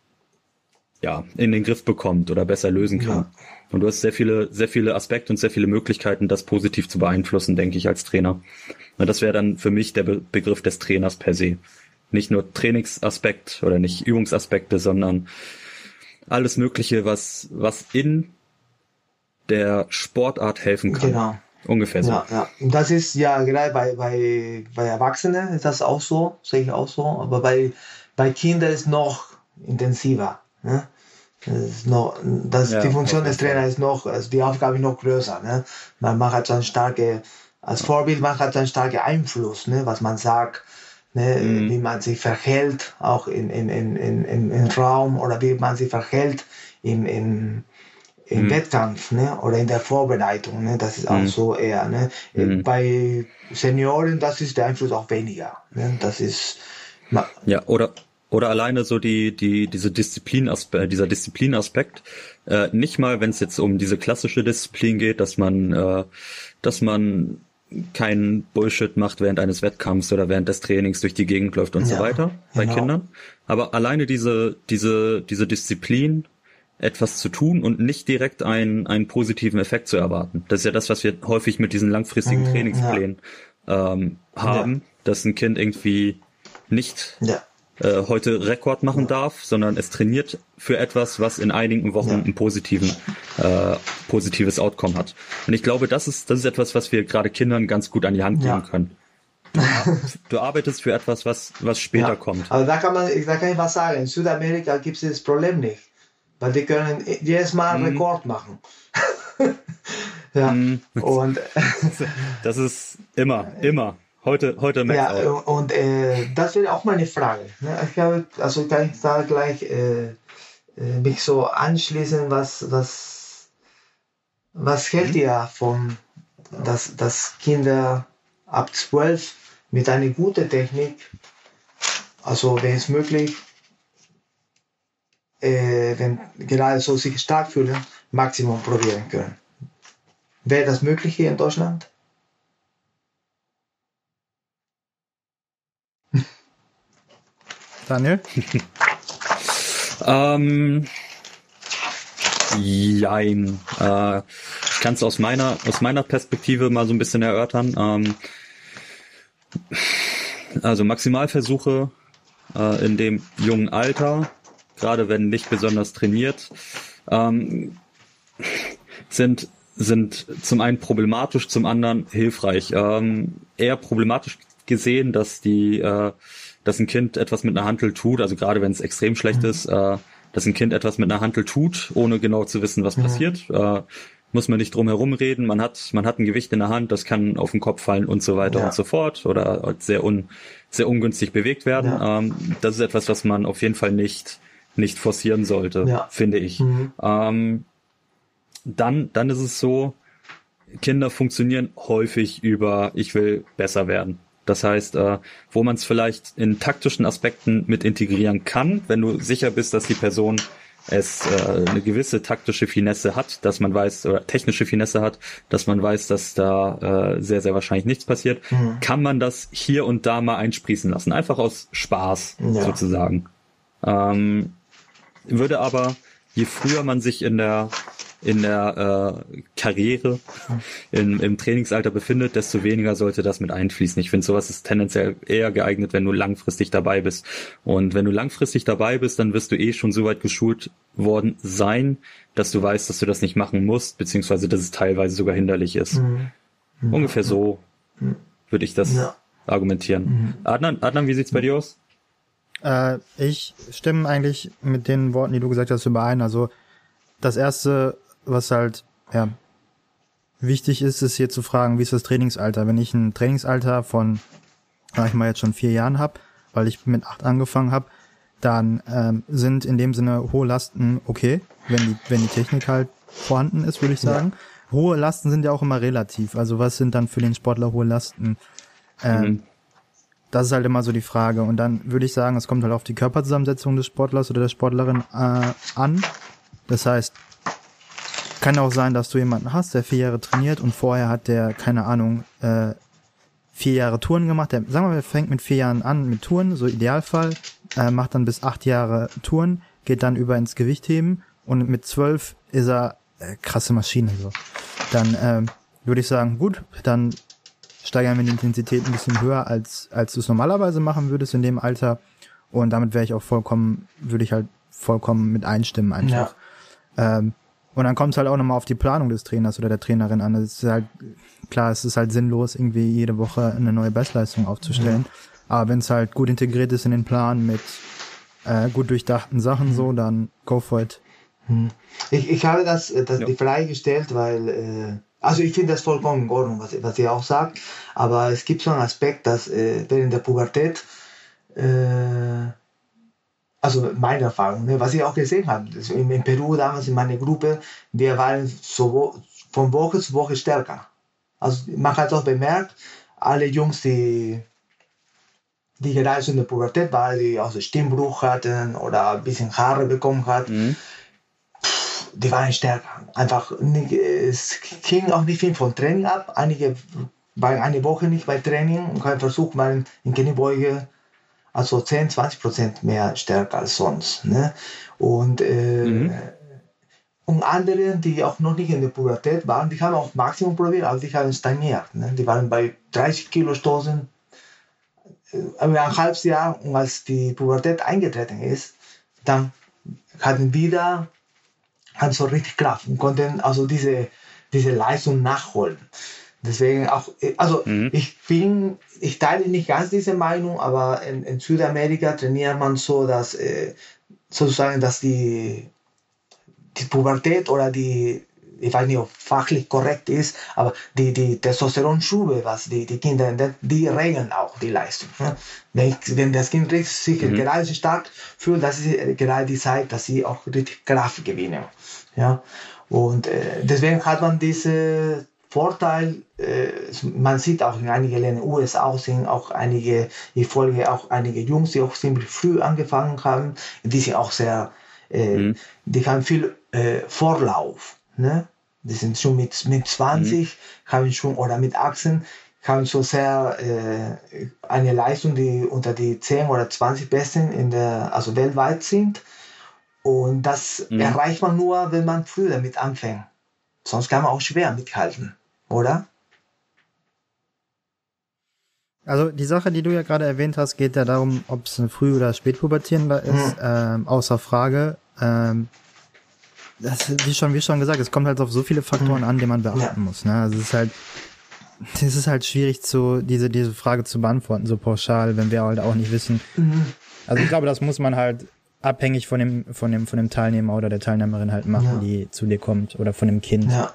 ja in den Griff bekommt oder besser lösen kann. Ja. Und du hast sehr viele, sehr viele Aspekte und sehr viele Möglichkeiten, das positiv zu beeinflussen, denke ich, als Trainer. Und das wäre dann für mich der Be Begriff des Trainers per se. Nicht nur Trainingsaspekt oder nicht Übungsaspekte, sondern alles Mögliche, was, was in der Sportart helfen kann. Genau. Ungefähr so. Ja, ja. Und das ist ja gerade bei, bei, bei Erwachsenen ist das auch so, sehe ich auch so. Aber bei, bei Kindern ist noch intensiver. Ne? Das ist noch, das, ja, die Funktion des Trainers ist noch, also die Aufgabe ist noch größer. Ne? Man, man hat so einen starke, als Vorbild, man hat so einen starken Einfluss, ne? was man sagt, ne? Mhm. wie man sich verhält, auch in, in, in, in, in, im Raum oder wie man sich verhält im, im, im mhm. Wettkampf ne? oder in der Vorbereitung. Ne? Das ist auch mhm. so eher. Ne? Mhm. Bei Senioren, das ist der Einfluss auch weniger. Ne? Das ist. Ja, oder oder alleine so die die diese Disziplinaspekt, dieser Disziplinaspekt. Äh, nicht mal, wenn es jetzt um diese klassische Disziplin geht, dass man äh, dass man keinen Bullshit macht während eines Wettkampfs oder während des Trainings durch die Gegend läuft und ja, so weiter bei genau. Kindern. Aber alleine diese diese diese Disziplin etwas zu tun und nicht direkt einen, einen positiven Effekt zu erwarten. Das ist ja das, was wir häufig mit diesen langfristigen mhm, Trainingsplänen ja. ähm, haben, ja. dass ein Kind irgendwie nicht ja. äh, heute Rekord machen darf, sondern es trainiert für etwas, was in einigen Wochen ein positiven, äh, positives Outcome hat. Und ich glaube, das ist, das ist etwas, was wir gerade Kindern ganz gut an die Hand geben können. Du arbeitest für etwas, was, was später kommt. Aber da kann man, da kann ich was sagen. In Südamerika gibt es das Problem nicht. Weil die können jedes Mal mhm. Rekord machen. (laughs) ja, mhm. und (laughs) das ist immer, immer. Heute, heute Max Ja, auch. und äh, das wäre auch meine Frage. Ne? Ich habe, also kann ich da gleich äh, äh, mich so anschließen, was, was, was hält mhm. ihr von, dass, dass Kinder ab 12 mit einer guten Technik, also wenn es möglich, äh, wenn gerade so sich stark fühlen, Maximum probieren können. Wäre das möglich hier in Deutschland? (laughs) Daniel? ähm, jein. Äh, ich kann es aus meiner, aus meiner Perspektive mal so ein bisschen erörtern. Ähm, also Maximalversuche äh, in dem jungen Alter gerade wenn nicht besonders trainiert, ähm, sind sind zum einen problematisch, zum anderen hilfreich. Ähm, eher problematisch gesehen, dass die, äh, dass ein Kind etwas mit einer Hantel tut, also gerade wenn es extrem schlecht mhm. ist, äh, dass ein Kind etwas mit einer Hantel tut, ohne genau zu wissen, was mhm. passiert. Äh, muss man nicht drum herum reden. Man hat, man hat ein Gewicht in der Hand, das kann auf den Kopf fallen und so weiter ja. und so fort oder sehr un, sehr ungünstig bewegt werden. Ja. Ähm, das ist etwas, was man auf jeden Fall nicht nicht forcieren sollte, ja. finde ich. Mhm. Ähm, dann, dann ist es so, Kinder funktionieren häufig über, ich will besser werden. Das heißt, äh, wo man es vielleicht in taktischen Aspekten mit integrieren kann, wenn du sicher bist, dass die Person es äh, eine gewisse taktische Finesse hat, dass man weiß, oder technische Finesse hat, dass man weiß, dass da äh, sehr, sehr wahrscheinlich nichts passiert, mhm. kann man das hier und da mal einsprießen lassen. Einfach aus Spaß ja. sozusagen. Ähm, würde aber, je früher man sich in der in der äh, Karriere in, im Trainingsalter befindet, desto weniger sollte das mit einfließen. Ich finde, sowas ist tendenziell eher geeignet, wenn du langfristig dabei bist. Und wenn du langfristig dabei bist, dann wirst du eh schon so weit geschult worden sein, dass du weißt, dass du das nicht machen musst, beziehungsweise dass es teilweise sogar hinderlich ist. Mhm. Mhm. Ungefähr so mhm. würde ich das ja. argumentieren. Mhm. Adnan, Adnan, wie sieht's bei dir aus? Äh, ich stimme eigentlich mit den Worten, die du gesagt hast, überein. Also das erste was halt, ja, wichtig ist, ist hier zu fragen, wie ist das Trainingsalter? Wenn ich ein Trainingsalter von, sag ich mal, jetzt schon vier Jahren habe, weil ich mit acht angefangen habe, dann ähm, sind in dem Sinne hohe Lasten okay, wenn die, wenn die Technik halt vorhanden ist, würde ich sagen. Ja. Hohe Lasten sind ja auch immer relativ. Also was sind dann für den Sportler hohe Lasten? Ähm, mhm. Das ist halt immer so die Frage. Und dann würde ich sagen, es kommt halt auf die Körperzusammensetzung des Sportlers oder der Sportlerin äh, an. Das heißt, kann auch sein, dass du jemanden hast, der vier Jahre trainiert und vorher hat der, keine Ahnung, äh, vier Jahre Touren gemacht. Der, sagen wir mal, fängt mit vier Jahren an mit Touren, so Idealfall, äh, macht dann bis acht Jahre Touren, geht dann über ins Gewichtheben und mit zwölf ist er äh, krasse Maschine. So. Dann äh, würde ich sagen, gut, dann steigern wir die Intensität ein bisschen höher, als, als du es normalerweise machen würdest in dem Alter. Und damit wäre ich auch vollkommen, würde ich halt vollkommen mit einstimmen einfach. Ja. Ähm, und dann kommt es halt auch nochmal auf die Planung des Trainers oder der Trainerin an. Es ist halt, klar, es ist halt sinnlos, irgendwie jede Woche eine neue Bestleistung aufzustellen. Mhm. Aber wenn es halt gut integriert ist in den Plan mit äh, gut durchdachten Sachen mhm. so, dann go for it. Mhm. Ich, ich habe das, das ja. die Frage gestellt, weil, äh, also ich finde das vollkommen in Ordnung, was, was ihr auch sagt, aber es gibt so einen Aspekt, dass äh, während der Pubertät äh, also meine Erfahrung, ne, was ich auch gesehen habe, in, in, Peru damals in meiner Gruppe, wir waren so von Woche zu Woche stärker. Also man hat auch bemerkt, alle Jungs, die, die gerade in der Pubertät waren, die auch so Stimmbruch hatten oder ein bisschen Haare bekommen hatten, mhm. Die waren stärker. Einfach, nicht, es ging auch nicht viel von Training ab. Einige waren eine Woche nicht bei Training und haben versucht, mal in Kniebeuge also 10, 20 Prozent mehr stärker als sonst. Ne? Und, äh, mhm. und andere, die auch noch nicht in der Pubertät waren, die haben auch Maximum probiert, aber die haben stagniert. Ne? Die waren bei 30 Kilo Stoßen äh, ein halbes Jahr und als die Pubertät eingetreten ist, dann hatten wieder hatten so richtig Kraft und konnten also diese, diese Leistung nachholen. Deswegen auch, also mhm. ich bin, ich teile nicht ganz diese Meinung, aber in, in Südamerika trainiert man so, dass äh, sozusagen, dass die, die Pubertät oder die, ich weiß nicht, ob fachlich korrekt ist, aber die, die Testosteronschube, was die, die Kinder, die regeln auch die Leistung. Ne? Wenn, wenn das Kind sich mhm. gerade stark fühlt, das ist gerade die Zeit, dass sie auch richtig Kraft gewinnen. Ja? Und äh, deswegen hat man diese Vorteil, äh, man sieht auch in einigen Ländern, USA sind auch einige, ich folge auch einige Jungs, die auch ziemlich früh angefangen haben, die sind auch sehr, äh, mhm. die haben viel äh, Vorlauf, ne? Die sind schon mit, mit 20, mhm. haben schon, oder mit 18, haben schon sehr äh, eine Leistung, die unter die 10 oder 20 Besten in der, also weltweit sind. Und das mhm. erreicht man nur, wenn man früh damit anfängt. Sonst kann man auch schwer mithalten oder? Also die Sache, die du ja gerade erwähnt hast, geht ja darum, ob es ein Früh- oder Spätpubertierender ist, mhm. ähm, außer Frage. Ähm, das, wie schon, wie schon gesagt, es kommt halt auf so viele Faktoren mhm. an, die man beachten ja. muss. Ne? Also es ist halt, es ist halt schwierig, zu, diese, diese Frage zu beantworten, so pauschal, wenn wir halt auch nicht wissen. Mhm. Also ich glaube, das muss man halt abhängig von dem, von dem, von dem Teilnehmer oder der Teilnehmerin halt machen, ja. die zu dir kommt oder von dem Kind. Ja.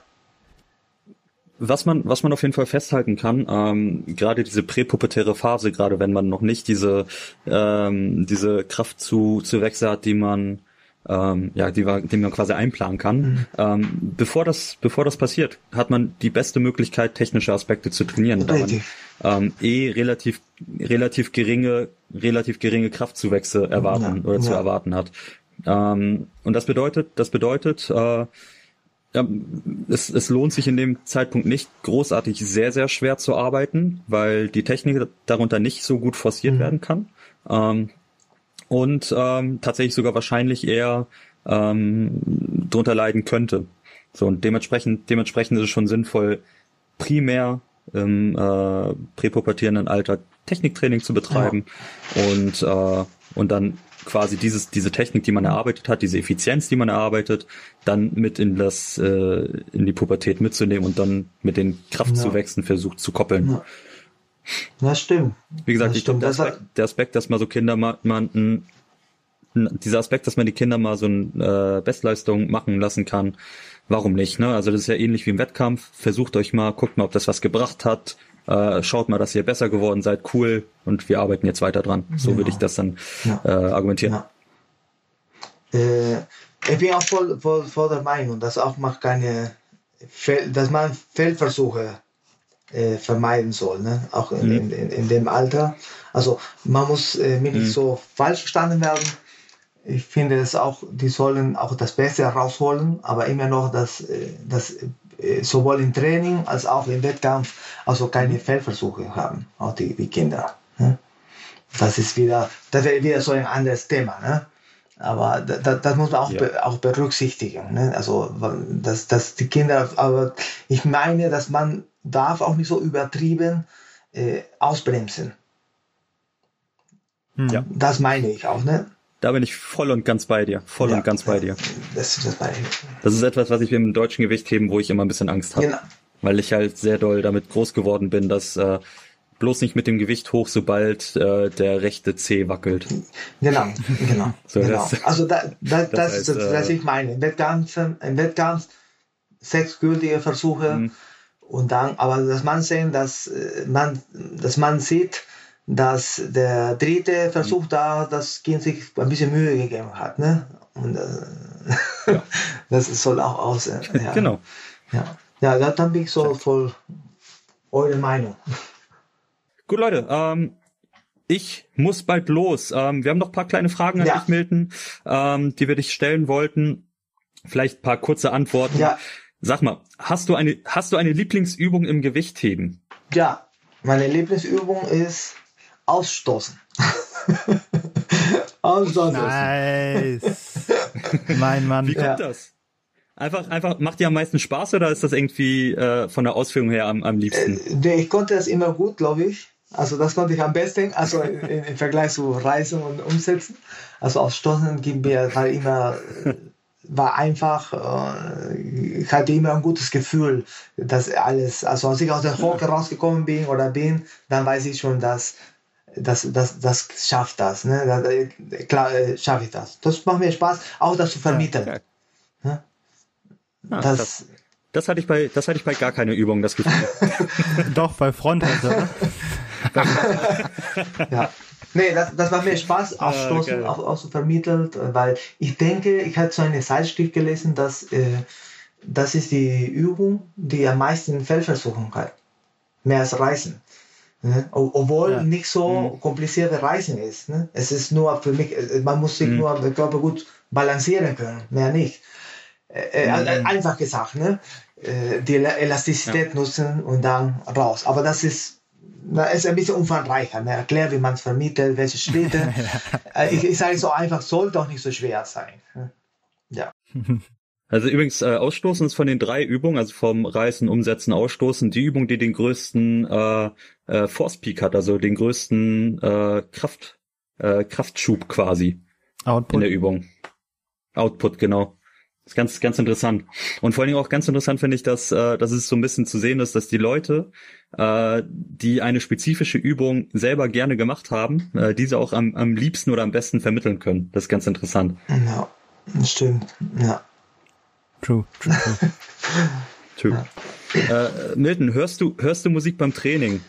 Was man, was man auf jeden Fall festhalten kann, ähm, gerade diese präpubertäre Phase, gerade wenn man noch nicht diese, ähm, diese Kraft zu, zu Wechsel hat, die man ähm, ja, die, die man quasi einplanen kann. Mhm. Ähm, bevor das, bevor das passiert, hat man die beste Möglichkeit, technische Aspekte zu trainieren, da man ähm, eh relativ, relativ geringe, relativ geringe Kraftzuwächse erwarten ja, oder zu erwarten hat. Ähm, und das bedeutet, das bedeutet, äh, ja, es, es lohnt sich in dem Zeitpunkt nicht großartig sehr, sehr schwer zu arbeiten, weil die Technik darunter nicht so gut forciert mhm. werden kann. Ähm, und ähm, tatsächlich sogar wahrscheinlich eher ähm, drunter leiden könnte. So und dementsprechend, dementsprechend ist es schon sinnvoll, primär im äh, präpubertierenden Alter Techniktraining zu betreiben ja. und äh, und dann quasi dieses diese Technik, die man erarbeitet hat, diese Effizienz, die man erarbeitet, dann mit in das äh, in die Pubertät mitzunehmen und dann mit den Kraftzuwächsen ja. versucht zu koppeln. Ja. Das stimmt. Wie gesagt, das ich glaube, der, Aspekt, der Aspekt, dass man so Kinder mal, man, dieser Aspekt, dass man die Kinder mal so eine äh, Bestleistung machen lassen kann, warum nicht? Ne? Also das ist ja ähnlich wie im Wettkampf. Versucht euch mal, guckt mal, ob das was gebracht hat. Äh, schaut mal, dass ihr besser geworden seid, cool. Und wir arbeiten jetzt weiter dran. So genau. würde ich das dann ja. äh, argumentieren. Ja. Äh, ich bin auch voll, voll, voll der Meinung, dass auch mal keine, dass man Feldversuche äh, vermeiden soll, ne? auch in, mhm. in, in, dem Alter. Also man muss äh, mir nicht mhm. so falsch verstanden werden. Ich finde es auch, die sollen auch das Beste herausholen, aber immer noch das, äh, das äh, sowohl im Training als auch im Wettkampf also keine mhm. Feldversuche haben, auch die, die Kinder. Ne? Das ist wieder, das wäre wieder so ein anderes Thema. Ne? Aber da, das muss man auch, ja. be, auch berücksichtigen. Ne? Also, dass, dass die Kinder, aber ich meine, dass man darf auch nicht so übertrieben äh, ausbremsen. Hm. Ja. Das meine ich auch, ne? Da bin ich voll und ganz bei dir. Voll ja, und ganz bei dir. Das, das, das, ist etwas, was ich mit dem deutschen Gewichtheben, wo ich immer ein bisschen Angst habe. Genau. Weil ich halt sehr doll damit groß geworden bin, dass äh, bloß nicht mit dem Gewicht hoch, sobald äh, der rechte C wackelt. Genau, genau. (laughs) so, genau. Das, also da, da, das, das heißt, ist das, was äh, ich meine. Im Wettkampf, im Wettkampf sechs gültige Versuche mh. Und dann, aber dass man sehen, dass äh, man, dass man sieht, dass der dritte Versuch mhm. da das Kind sich ein bisschen Mühe gegeben hat, ne? Und äh, ja. (laughs) das soll auch aussehen. (laughs) Ja. genau. Ja, ja dann bin ich so voll eure Meinung. Gut, Leute, ähm, ich muss bald los. Ähm, wir haben noch ein paar kleine Fragen an ja. dich, Milton, ähm, die wir dich stellen wollten. Vielleicht ein paar kurze Antworten. Ja. Sag mal, hast du eine, hast du eine Lieblingsübung im Gewichtheben? Ja, meine Lieblingsübung ist Ausstoßen. (laughs) Ausstoßen. Nice. (laughs) mein Mann. Wie kommt ja. das? Einfach, einfach, macht dir am meisten Spaß oder ist das irgendwie äh, von der Ausführung her am, am liebsten? Äh, ich konnte das immer gut, glaube ich. Also das konnte ich am besten, also im, Vergleich zu Reisen und Umsetzen. Also auf Stoßen ging mir halt immer, war einfach, äh, ich hatte immer ein gutes Gefühl, dass alles, also als ich aus der Hocke rausgekommen bin oder bin, dann weiß ich schon, dass das, das, das schafft das, ne? Das, klar äh, schaffe ich das. Das macht mir Spaß, auch das zu vermitteln. Ja, okay. ne? das, das, das, hatte ich bei, das hatte ich bei gar keine Übung, das Gefühl. (laughs) Doch, bei Fronthälter, (laughs) ja. Nee, das, das war mir Spaß, Ausstoßen ah, auch, so vermittelt, weil ich denke, ich hatte so eine Zeitschrift gelesen, dass äh, das ist die Übung, die am meisten Feldversuchung hat. Mehr als Reisen. Ne? Obwohl ja. nicht so mhm. komplizierte Reisen ist. Ne? Es ist nur für mich, äh, man muss sich mhm. nur den Körper gut balancieren können, mehr nicht. Äh, äh, mhm. Einfach gesagt, ne? Äh, die Elastizität ja. nutzen und dann raus. Aber das ist na, ist ein bisschen umfangreicher. Ne? Erklärt, wie man es vermittelt, welche Schritte. (laughs) Äh, ich, ich sage so einfach, soll doch nicht so schwer sein. Ne? Ja. (laughs) Also übrigens, äh, Ausstoßen ist von den drei Übungen, also vom Reißen, Umsetzen, Ausstoßen, die Übung, die den größten äh, äh, Force Peak hat, also den größten äh, Kraft, äh, Kraftschub quasi Output. in der Übung. Output, genau ist ganz, ganz interessant. Und vor allen Dingen auch ganz interessant finde ich, dass, äh, dass es so ein bisschen zu sehen ist, dass die Leute, äh, die eine spezifische Übung selber gerne gemacht haben, äh, diese auch am, am liebsten oder am besten vermitteln können. Das ist ganz interessant. Ja, das stimmt. Ja. True, true, true. (laughs) true. Ja. Äh, Milton, hörst du, hörst du Musik beim Training?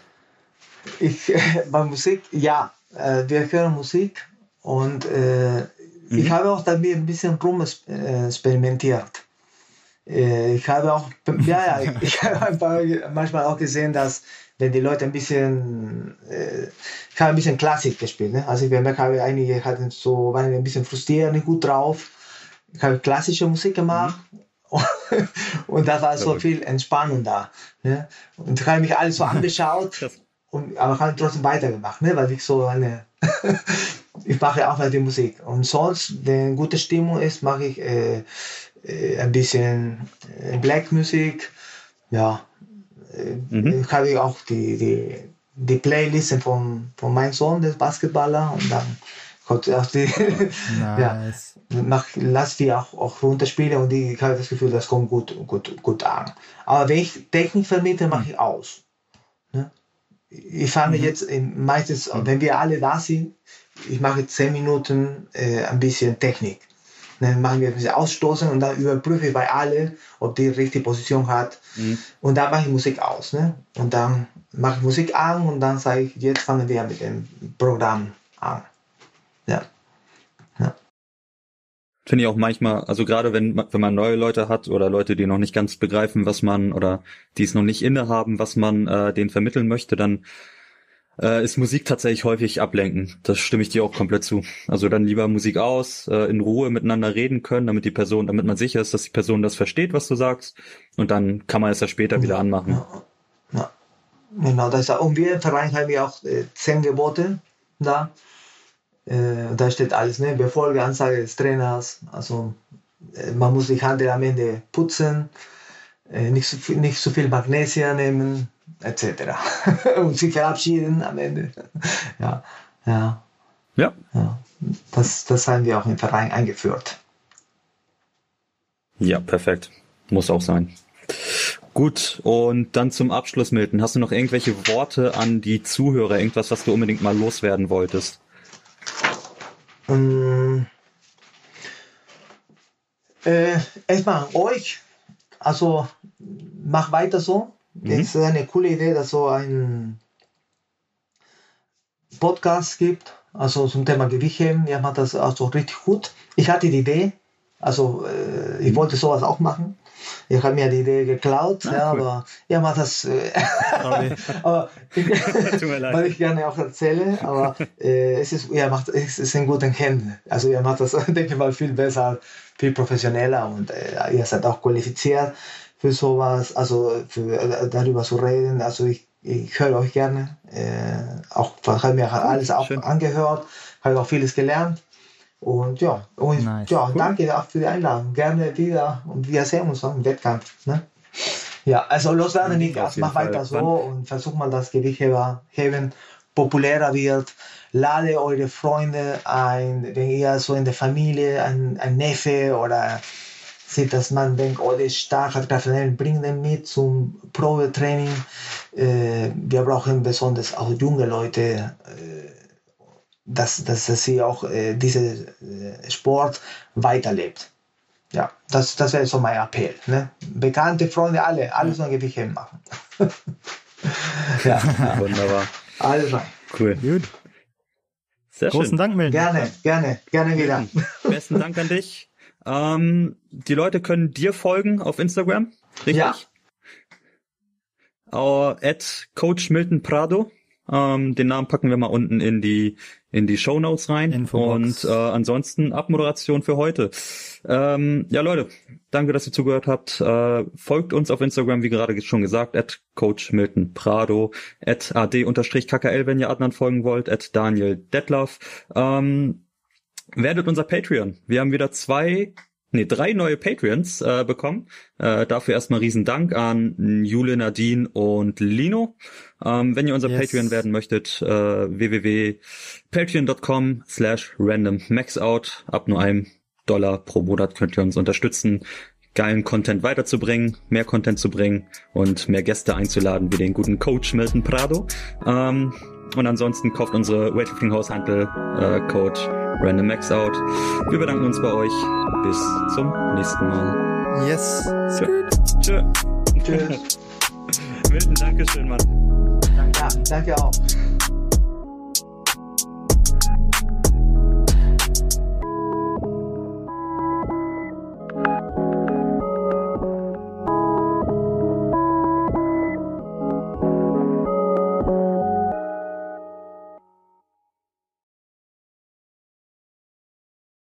Ich, (laughs) äh, bei Musik, ja. Äh, wir hören Musik und äh, mhm. ich habe auch damit ein bisschen rum experimentiert. Äh, ich habe auch, ja, ja, ich (laughs) habe manchmal auch gesehen, dass wenn die Leute ein bisschen, äh, ich habe ein bisschen Klassik gespielt. Ne? Also ich bemerke, habe einige hatten so, waren ein bisschen frustriert, nicht gut drauf. Ich habe klassische Musik gemacht. Mhm. (laughs) und da war so viel Entspannung da. Ne? Und ich habe mich alles so (laughs) angeschaut, und, aber habe trotzdem weitergemacht, ne? weil ich so eine, ich mache auch mal die Musik. Und sonst, wenn gute Stimmung ist, mache ich äh, äh, ein bisschen äh, Black-Musik. Ja, äh, mhm. ich habe auch die, die, die Playlisten von, von meinem Sohn, der Basketballer, und dann kommt auch die, (laughs) nice. ja, mach, lass die auch, auch runterspielen und die, ich habe das Gefühl, das kommt gut, gut, gut an. Aber wenn ich Technik vermittle, mache ich aus. Ne? Ich fange mhm. jetzt meistens, wenn wir alle da sind, ich mache zehn Minuten äh, ein bisschen Technik. Dann machen wir ein bisschen Ausstoßen und dann überprüfe ich bei alle, ob die richtige Position hat. Mhm. Und dann mache ich Musik aus. Ne? Und dann mache ich Musik an und dann sage ich, jetzt fangen wir mit dem Programm an. Ja. Ja. Finde ich auch manchmal, also gerade wenn, wenn man neue Leute hat oder Leute, die noch nicht ganz begreifen, was man oder die es noch nicht innehaben, was man äh, denen vermitteln möchte, dann äh, ist Musik tatsächlich häufig ablenken. Das stimme ich dir auch komplett zu. Also dann lieber Musik aus, äh, in Ruhe miteinander reden können, damit die Person, damit man sicher ist, dass die Person das versteht, was du sagst. Und dann kann man es ja später wieder anmachen. Ja, ja. Genau, das ist, und wir im Verein haben ja auch äh, zehn Gebote da. Äh, da steht alles, ne? Befolge Ansage des Trainers. Also äh, man muss die Hand am Ende putzen, äh, nicht, so viel, nicht so viel Magnesia nehmen, etc. (laughs) und sich verabschieden am Ende. (laughs) ja, ja. Ja. ja. Das, das haben wir auch im Verein eingeführt. Ja, perfekt. Muss auch sein. Gut, und dann zum Abschluss, Milton. Hast du noch irgendwelche Worte an die Zuhörer? Irgendwas, was du unbedingt mal loswerden wolltest? Ähm, äh, erstmal euch. Also, mach weiter so. Mhm. Es ist eine coole Idee, dass so ein Podcast gibt, also zum Thema Gewichtheben. Ihr macht das also richtig gut. Ich hatte die Idee, also äh, ich mhm. wollte sowas auch machen. Ich habe mir die Idee geklaut, ah, ja, cool. aber ihr macht das, äh, (laughs) aber (laughs) weil ich gerne auch erzähle, aber äh, es ist, ihr macht, es ist in guten Händen. Also ihr macht das, (laughs) denke ich mal, viel besser, viel professioneller und äh, ihr seid auch qualifiziert für sowas, also für, äh, darüber zu reden. Also ich, ich höre euch gerne. Äh, auch habe mir alles auch Schön. angehört, habe auch vieles gelernt. Und ja, und nice. ja, cool. danke auch für die Einladung. Gerne wieder und wir sehen uns im Wettkampf. Ne? Ja, also loswerden nicht, also mach weiter so und versuch mal das Gewicht heben populärer wird. Lade eure Freunde ein, wenn ihr so in der Familie ein, ein Neffe oder sieht, dass man denkt, oh, der ist stark, hat Krafttraining, bring den mit zum Probetraining. Äh, wir brauchen besonders auch junge Leute, äh, dass, dass sie auch äh, diesen äh, Sport weiterlebt. Ja, das, das wäre so mein Appell. Ne? Bekannte Freunde, alle, alles noch Gewicht machen. (laughs) ja, wunderbar. Alles rein. Cool. Gut. Sehr Großen schön. Dank, Milton. Gerne, gerne, gerne wieder. Besten Dank an dich. Ähm, die Leute können dir folgen auf Instagram, richtig? Ja. Uh, at Coach Milton Prado. Ähm, den Namen packen wir mal unten in die in die Show Notes rein. Infobox. Und äh, ansonsten Abmoderation für heute. Ähm, ja, Leute, danke, dass ihr zugehört habt. Äh, folgt uns auf Instagram, wie gerade schon gesagt, at Coach Milton Prado, at ad-kkl, wenn ihr Adnan folgen wollt, at Daniel Detlaff. Ähm, werdet unser Patreon. Wir haben wieder zwei nee, drei neue Patreons äh, bekommen. Äh, dafür erstmal riesen Dank an Jule, Nadine und Lino. Ähm, wenn ihr unser yes. Patreon werden möchtet, äh, www.patreon.com slash randommaxout. Ab nur einem Dollar pro Monat könnt ihr uns unterstützen, geilen Content weiterzubringen, mehr Content zu bringen und mehr Gäste einzuladen, wie den guten Coach Milton Prado. Ähm, und ansonsten kauft unsere Weightlifting Haushandel äh, Code Random Max Out. Wir bedanken uns bei euch. Bis zum nächsten Mal. Yes. Tschö. Tschö. Tschüss. (laughs) Milton, danke schön, Mann. Ja, danke auch.